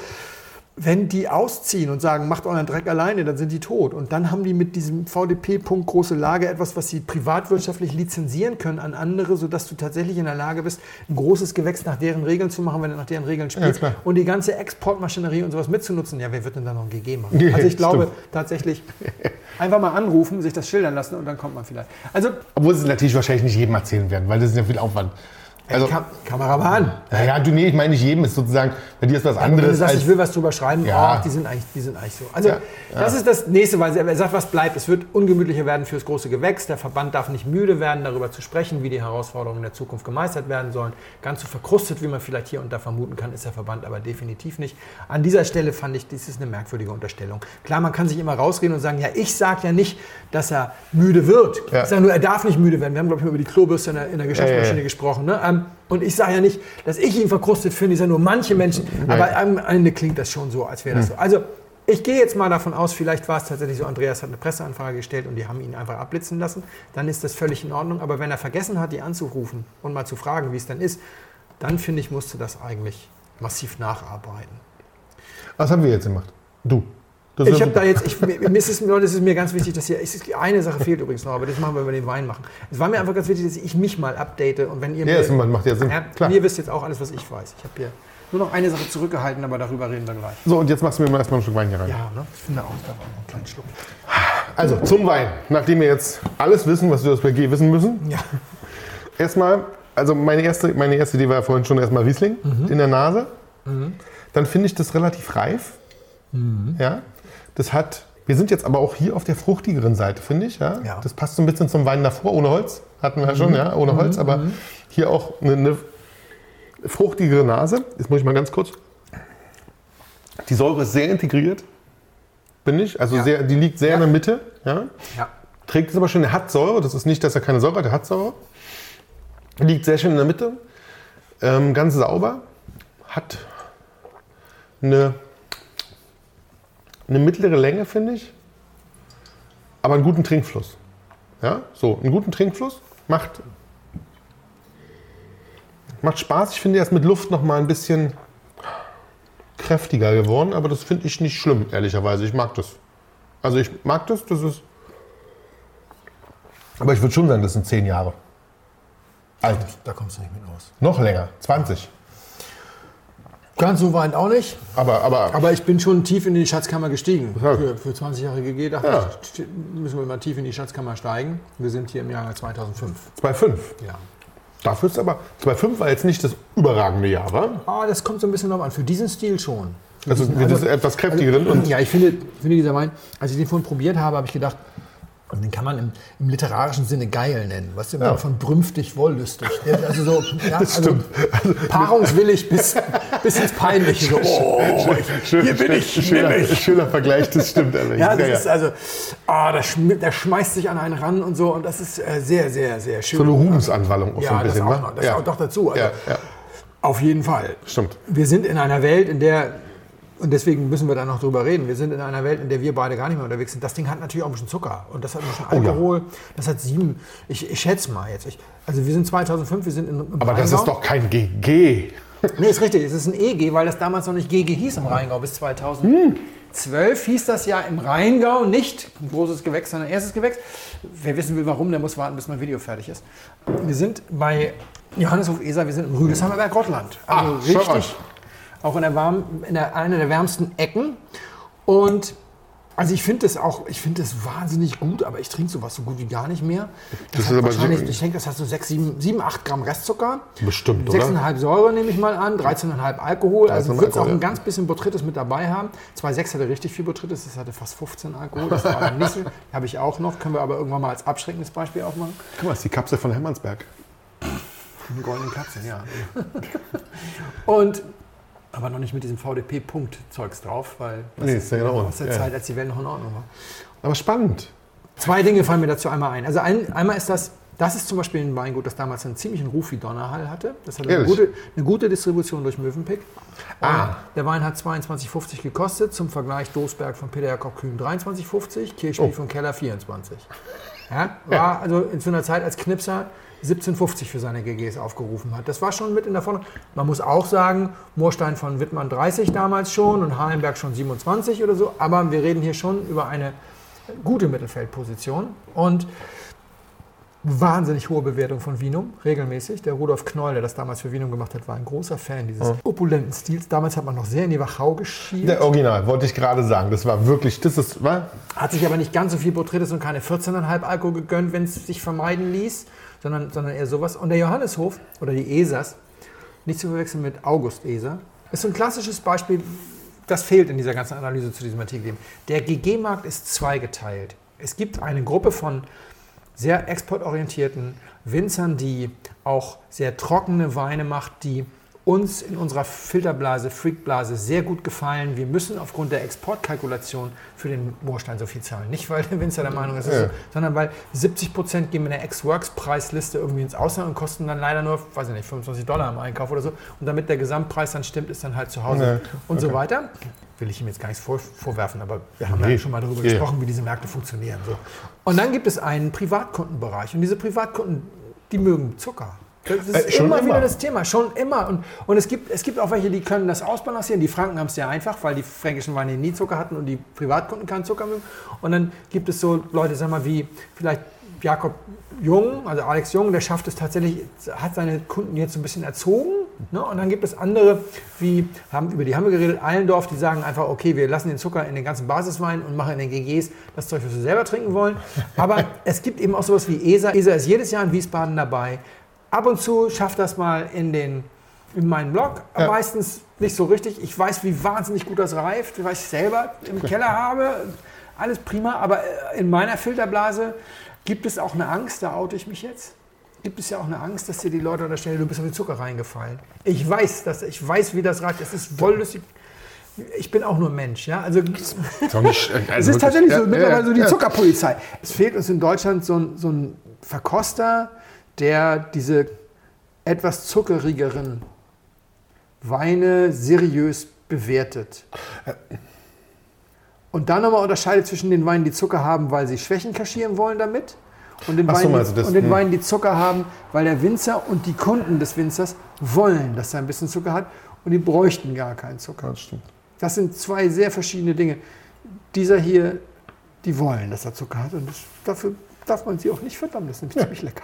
wenn die ausziehen und sagen, macht euren Dreck alleine, dann sind die tot. Und dann haben die mit diesem VDP-Punkt große Lage etwas, was sie privatwirtschaftlich lizenzieren können an andere, sodass du tatsächlich in der Lage bist, ein großes Gewächs nach deren Regeln zu machen, wenn du nach deren Regeln spielst.
klar.
und die ganze Exportmaschinerie und sowas mitzunutzen. Ja, wer wird denn da noch ein GG machen?
Ja,
Also ich glaube
stimmt.
tatsächlich, einfach mal anrufen, sich das schildern lassen und dann kommt man vielleicht. Also,
Obwohl sie es natürlich wahrscheinlich nicht jedem erzählen werden, weil das ist ja viel Aufwand. Also,
Kam Kameramann.
naja, du, nee, ich meine nicht jedem, ist sozusagen, bei dir ist was
Wenn du
anderes.
sagst,
als,
ich will was drüber schreiben,
Ja.
oh, die, sind eigentlich, die sind eigentlich so. Also,
Ja,
das ist das nächste, weil er sagt, was bleibt. Es wird ungemütlicher werden fürs große Gewächs. Der Verband darf nicht müde werden, darüber zu sprechen, wie die Herausforderungen der Zukunft gemeistert werden sollen. Ganz so verkrustet, wie man vielleicht hier und da vermuten kann, ist der Verband aber definitiv nicht. An dieser Stelle fand ich, das ist eine merkwürdige Unterstellung. Klar, man kann sich immer rausreden und sagen, ja, ich sage ja nicht, dass er müde wird.
Ja.
Ich sage nur, er darf nicht müde werden. Wir haben, glaube ich, mal über die Klobürste in der, in der Geschäftsmaschine
Ja, ja, ja.
gesprochen. Ne? Ähm, und ich sage ja nicht, dass ich ihn verkrustet finde, ich sage nur manche Menschen. Aber am Ende klingt das schon so, als wäre das so. Also ich gehe jetzt mal davon aus, vielleicht war es tatsächlich so, Andreas hat eine Presseanfrage gestellt und die haben ihn einfach abblitzen lassen. Dann ist das völlig in Ordnung. Aber wenn er vergessen hat, die anzurufen und mal zu fragen, wie es dann ist, dann finde ich, musste das eigentlich massiv nacharbeiten.
was haben wir jetzt gemacht? Du. Das
Ich habe da jetzt, ich, mir, mir ist es, Leute, es ist mir ganz wichtig, dass hier, eine Sache fehlt übrigens noch, aber das machen wir, wenn wir den Wein machen. Es war mir einfach ganz wichtig, dass ich mich mal update und wenn ihr
Ja, das macht ja Sinn. Klar.
ihr wisst jetzt auch alles, was ich weiß. Ich habe hier nur noch eine Sache zurückgehalten, aber darüber reden wir gleich.
So, und jetzt machst du mir mal erstmal einen Schluck Wein hier rein.
Ja, ne? Ich finde auch, da war noch ein kleiner Schluck.
Also, zum Wein. Nachdem wir jetzt alles wissen, was wir aus BG wissen müssen.
Ja.
Erstmal, also meine erste, meine erste Idee war ja vorhin schon erstmal Riesling in der Nase. Dann finde ich das relativ reif. Ja. Das hat, wir sind jetzt aber auch hier auf der fruchtigeren Seite, finde ich. Ja?
Ja.
Das passt so ein bisschen zum Wein davor, ohne Holz. Hatten wir ja schon, ja, ohne Holz. Aber hier auch eine, eine fruchtigere Nase. Jetzt muss ich mal ganz kurz. Die Säure ist sehr integriert, finde ich. Also
Ja.
sehr, die liegt sehr in der Mitte. Ja?
Ja.
Trägt es aber schön, er hat Säure. Das ist nicht, dass er keine Säure hat, er hat Säure. Liegt sehr schön in der Mitte. Ähm, ganz sauber. Hat eine, eine mittlere Länge, finde ich. Aber einen guten Trinkfluss. Ja, so, einen guten Trinkfluss. Macht, macht Spaß. Ich finde, er ist mit Luft noch mal ein bisschen kräftiger geworden. Aber das finde ich nicht schlimm, ehrlicherweise. Ich mag das. Also ich mag das. Das ist aber ich würde schon sagen, das sind zehn Jahre. Alt.
Da kommst du nicht mit aus.
Noch länger. 20.
Ganz so weit auch nicht,
Aber, aber,
aber ich bin schon tief in die Schatzkammer gestiegen.
Ja.
Für, für 20 Jahre GG dachte
Ja.
ich, müssen wir mal tief in die Schatzkammer steigen. Wir sind hier im Jahre 2005.
2,5.
Ja.
Dafür ist aber 2,5 war jetzt nicht das überragende Jahr, wa?
Ah, das kommt so ein bisschen drauf an. Für diesen Stil schon. Für
Also
diesen-
das ist etwas kräftigeren und
ja, ich finde, finde dieser Wein, als ich den vorhin probiert habe, habe ich gedacht, also den kann man im, im literarischen Sinne geil nennen. Weißt du,
Ja.
von brümftig, wollüstig. Also so, ja,
Das
also
stimmt.
paarungswillig bis, bis ins Peinliche. So, oh, ich, hier bin ich,
schöner,
nimm mich.
schöner Vergleich, das stimmt. ehrlich.
Ja, das ist also, ah, der, schmeißt sich an einen ran und so und das ist äh, sehr, sehr, sehr schön.
so eine Ruhmsanwallung auch so
ja,
ein bisschen,
das auch
wa?
noch, das
ja.
auch noch dazu. Also,
Ja, ja,
Auf jeden Fall.
stimmt.
Wir sind in einer Welt, in der, und deswegen müssen wir da noch drüber reden, wir sind in einer Welt, in der wir beide gar nicht mehr unterwegs sind. Das Ding hat natürlich auch ein bisschen Zucker und das hat ein bisschen
Oh ja.
Alkohol. Das hat sieben, ich, ich schätze mal jetzt. Ich, also wir sind 2005, wir sind in im
Aber das
Rheingau.
ist doch kein GG.
Nee, ist richtig. Es ist ein EG, weil das damals noch nicht GG hieß im Rheingau bis 2012 hieß das ja im Rheingau nicht ein großes Gewächs, sondern erstes Gewächs. Wer wissen will, warum, der muss warten, bis mein Video fertig ist. Wir sind bei Johanneshof Eser, wir sind im Rüdesheimer Berg Gottland. Also
Ah,
richtig, auch in der, warm, in der einer der wärmsten Ecken. Und also ich finde das auch, ich finde das wahnsinnig gut, aber ich trinke sowas so gut wie gar nicht mehr. Das,
Das ist aber so-
wahrscheinlich, ich denke, das hat so 6, 7, 7 8 Gramm Restzucker.
Bestimmt, oder?
6,5 Säure nehme ich mal an, 13,5 Alkohol. Also
13,5
wird es auch ein ganz bisschen Botrytis mit dabei haben. 2,6 hatte richtig viel Botrytis, das hatte fast 15 Alkohol. Das war nicht so. Habe ich auch noch, können wir aber irgendwann mal als abschreckendes Beispiel aufmachen.
Guck mal, das ist die Kapsel von Hermannsberg.
Einen goldenen Kapsel, ja. Und aber noch nicht mit diesem VDP-Punkt-Zeugs drauf, weil das
Nee,
ist
ja genau.
aus der
Ja.
Zeit, als die Welt noch in Ordnung war.
Aber spannend.
Zwei Dinge fallen mir dazu einmal ein. Also ein, einmal ist das, das ist zum Beispiel ein Weingut, das damals einen ziemlichen Ruf wie Donnerhall hatte. Das hatte eine gute, eine gute Distribution durch Mövenpick.
Ah.
Der Wein hat 22,50 gekostet. Zum Vergleich Dosberg von Peter Jakob Kühn 23,50, Kirchspiel
Oh.
von Keller 24. Ja, war also in so einer Zeit als Knipser 17,50 für seine GGs aufgerufen hat. Das war schon mit in der Vorne. Man muss auch sagen, Moorstein von Wittmann 30 damals schon und Halenberg schon 27 oder so. Aber wir reden hier schon über eine gute Mittelfeldposition und wahnsinnig hohe Bewertung von Vinum, regelmäßig. Der Rudolf Knoll, der das damals für Vinum gemacht hat, war ein großer Fan dieses opulenten Stils. Damals hat man noch sehr in die Wachau geschielt,
Der Original, wollte ich gerade sagen. Das war wirklich, das ist, was?
hat sich aber nicht ganz so viel Botrytis und keine 14,5 Alkohol gegönnt, wenn es sich vermeiden ließ, sondern, sondern eher sowas. Und der Johanneshof oder die Esers, nicht zu verwechseln mit August Eser, ist so ein klassisches Beispiel, das fehlt in dieser ganzen Analyse zu diesem Artikel. Der GG-Markt ist zweigeteilt. Es gibt eine Gruppe von sehr exportorientierten Winzern, die auch sehr trockene Weine macht, die uns in unserer Filterblase, Freakblase sehr gut gefallen. Wir müssen aufgrund der Exportkalkulation für den Moorstein so viel zahlen. Nicht, weil der Winzer der Meinung ist,
Ja.
so, sondern weil 70 Prozent gehen mit einer Ex-Works-Preisliste irgendwie ins Ausland und kosten dann leider nur, weiß ich nicht, 25 Dollar im Einkauf oder so. Und damit der Gesamtpreis dann stimmt, ist dann halt zu Hause
Ja,
und so
okay.
weiter. Will ich ihm jetzt gar nichts vor, vorwerfen, aber wir haben ja
Nee.
schon mal darüber
Ja.
gesprochen, wie diese Märkte funktionieren. So. Und dann gibt es einen Privatkundenbereich. Und diese Privatkunden, die mögen Zucker. Das ist
Äh, schon
immer,
immer.
wieder das Thema, schon immer. Und, und es, gibt, es gibt auch welche, die können das ausbalancieren. Die Franken haben es sehr einfach, weil die fränkischen Weine nie Zucker hatten und die Privatkunden keinen Zucker mögen. Und dann gibt es so Leute, sag mal, wie vielleicht Jakob Jung, also Alex Jung, der schafft es tatsächlich, hat seine Kunden jetzt so ein bisschen erzogen. Ne? Und dann gibt es andere, wie, haben, über die haben wir geredet, Allendorf, die sagen einfach, okay, wir lassen den Zucker in den ganzen Basiswein und machen in den GGs das Zeug, was wir selber trinken wollen. Aber es gibt eben auch sowas wie ESA. ESA ist jedes Jahr in Wiesbaden dabei. Ab und zu schafft das mal in, den, in meinen Blog,
Ja.
meistens nicht so richtig. Ich weiß, wie wahnsinnig gut das reift, weil ich es selber im Keller habe. Alles prima, aber äh, in meiner Filterblase gibt es auch eine Angst, da oute ich mich jetzt. Gibt es ja auch eine Angst, dass dir die Leute unterstellen, du bist auf den Zucker reingefallen. Ich weiß, dass, ich weiß, wie das reicht. Es ist wollüstig. Ich bin auch nur Mensch, ja. Also,
nicht,
es
also
ist tatsächlich so,
ja,
mittlerweile
ja,
so die. Zuckerpolizei. Es fehlt uns in Deutschland so ein, so ein Verkoster, der diese etwas zuckerigeren Weine seriös bewertet. Und dann nochmal unterscheidet zwischen den Weinen, die Zucker haben, weil sie Schwächen kaschieren wollen damit, und den,
so,
Weinen,
du das?
und den
Hm.
Weinen, die Zucker haben, weil der Winzer und die Kunden des Winzers wollen, dass er ein bisschen Zucker hat und die bräuchten gar keinen Zucker.
Ja, das.
Das sind zwei sehr verschiedene Dinge. Dieser hier, die wollen, dass er Zucker hat und das, dafür darf man sie auch nicht verdammen. Das ist nämlich ziemlich lecker.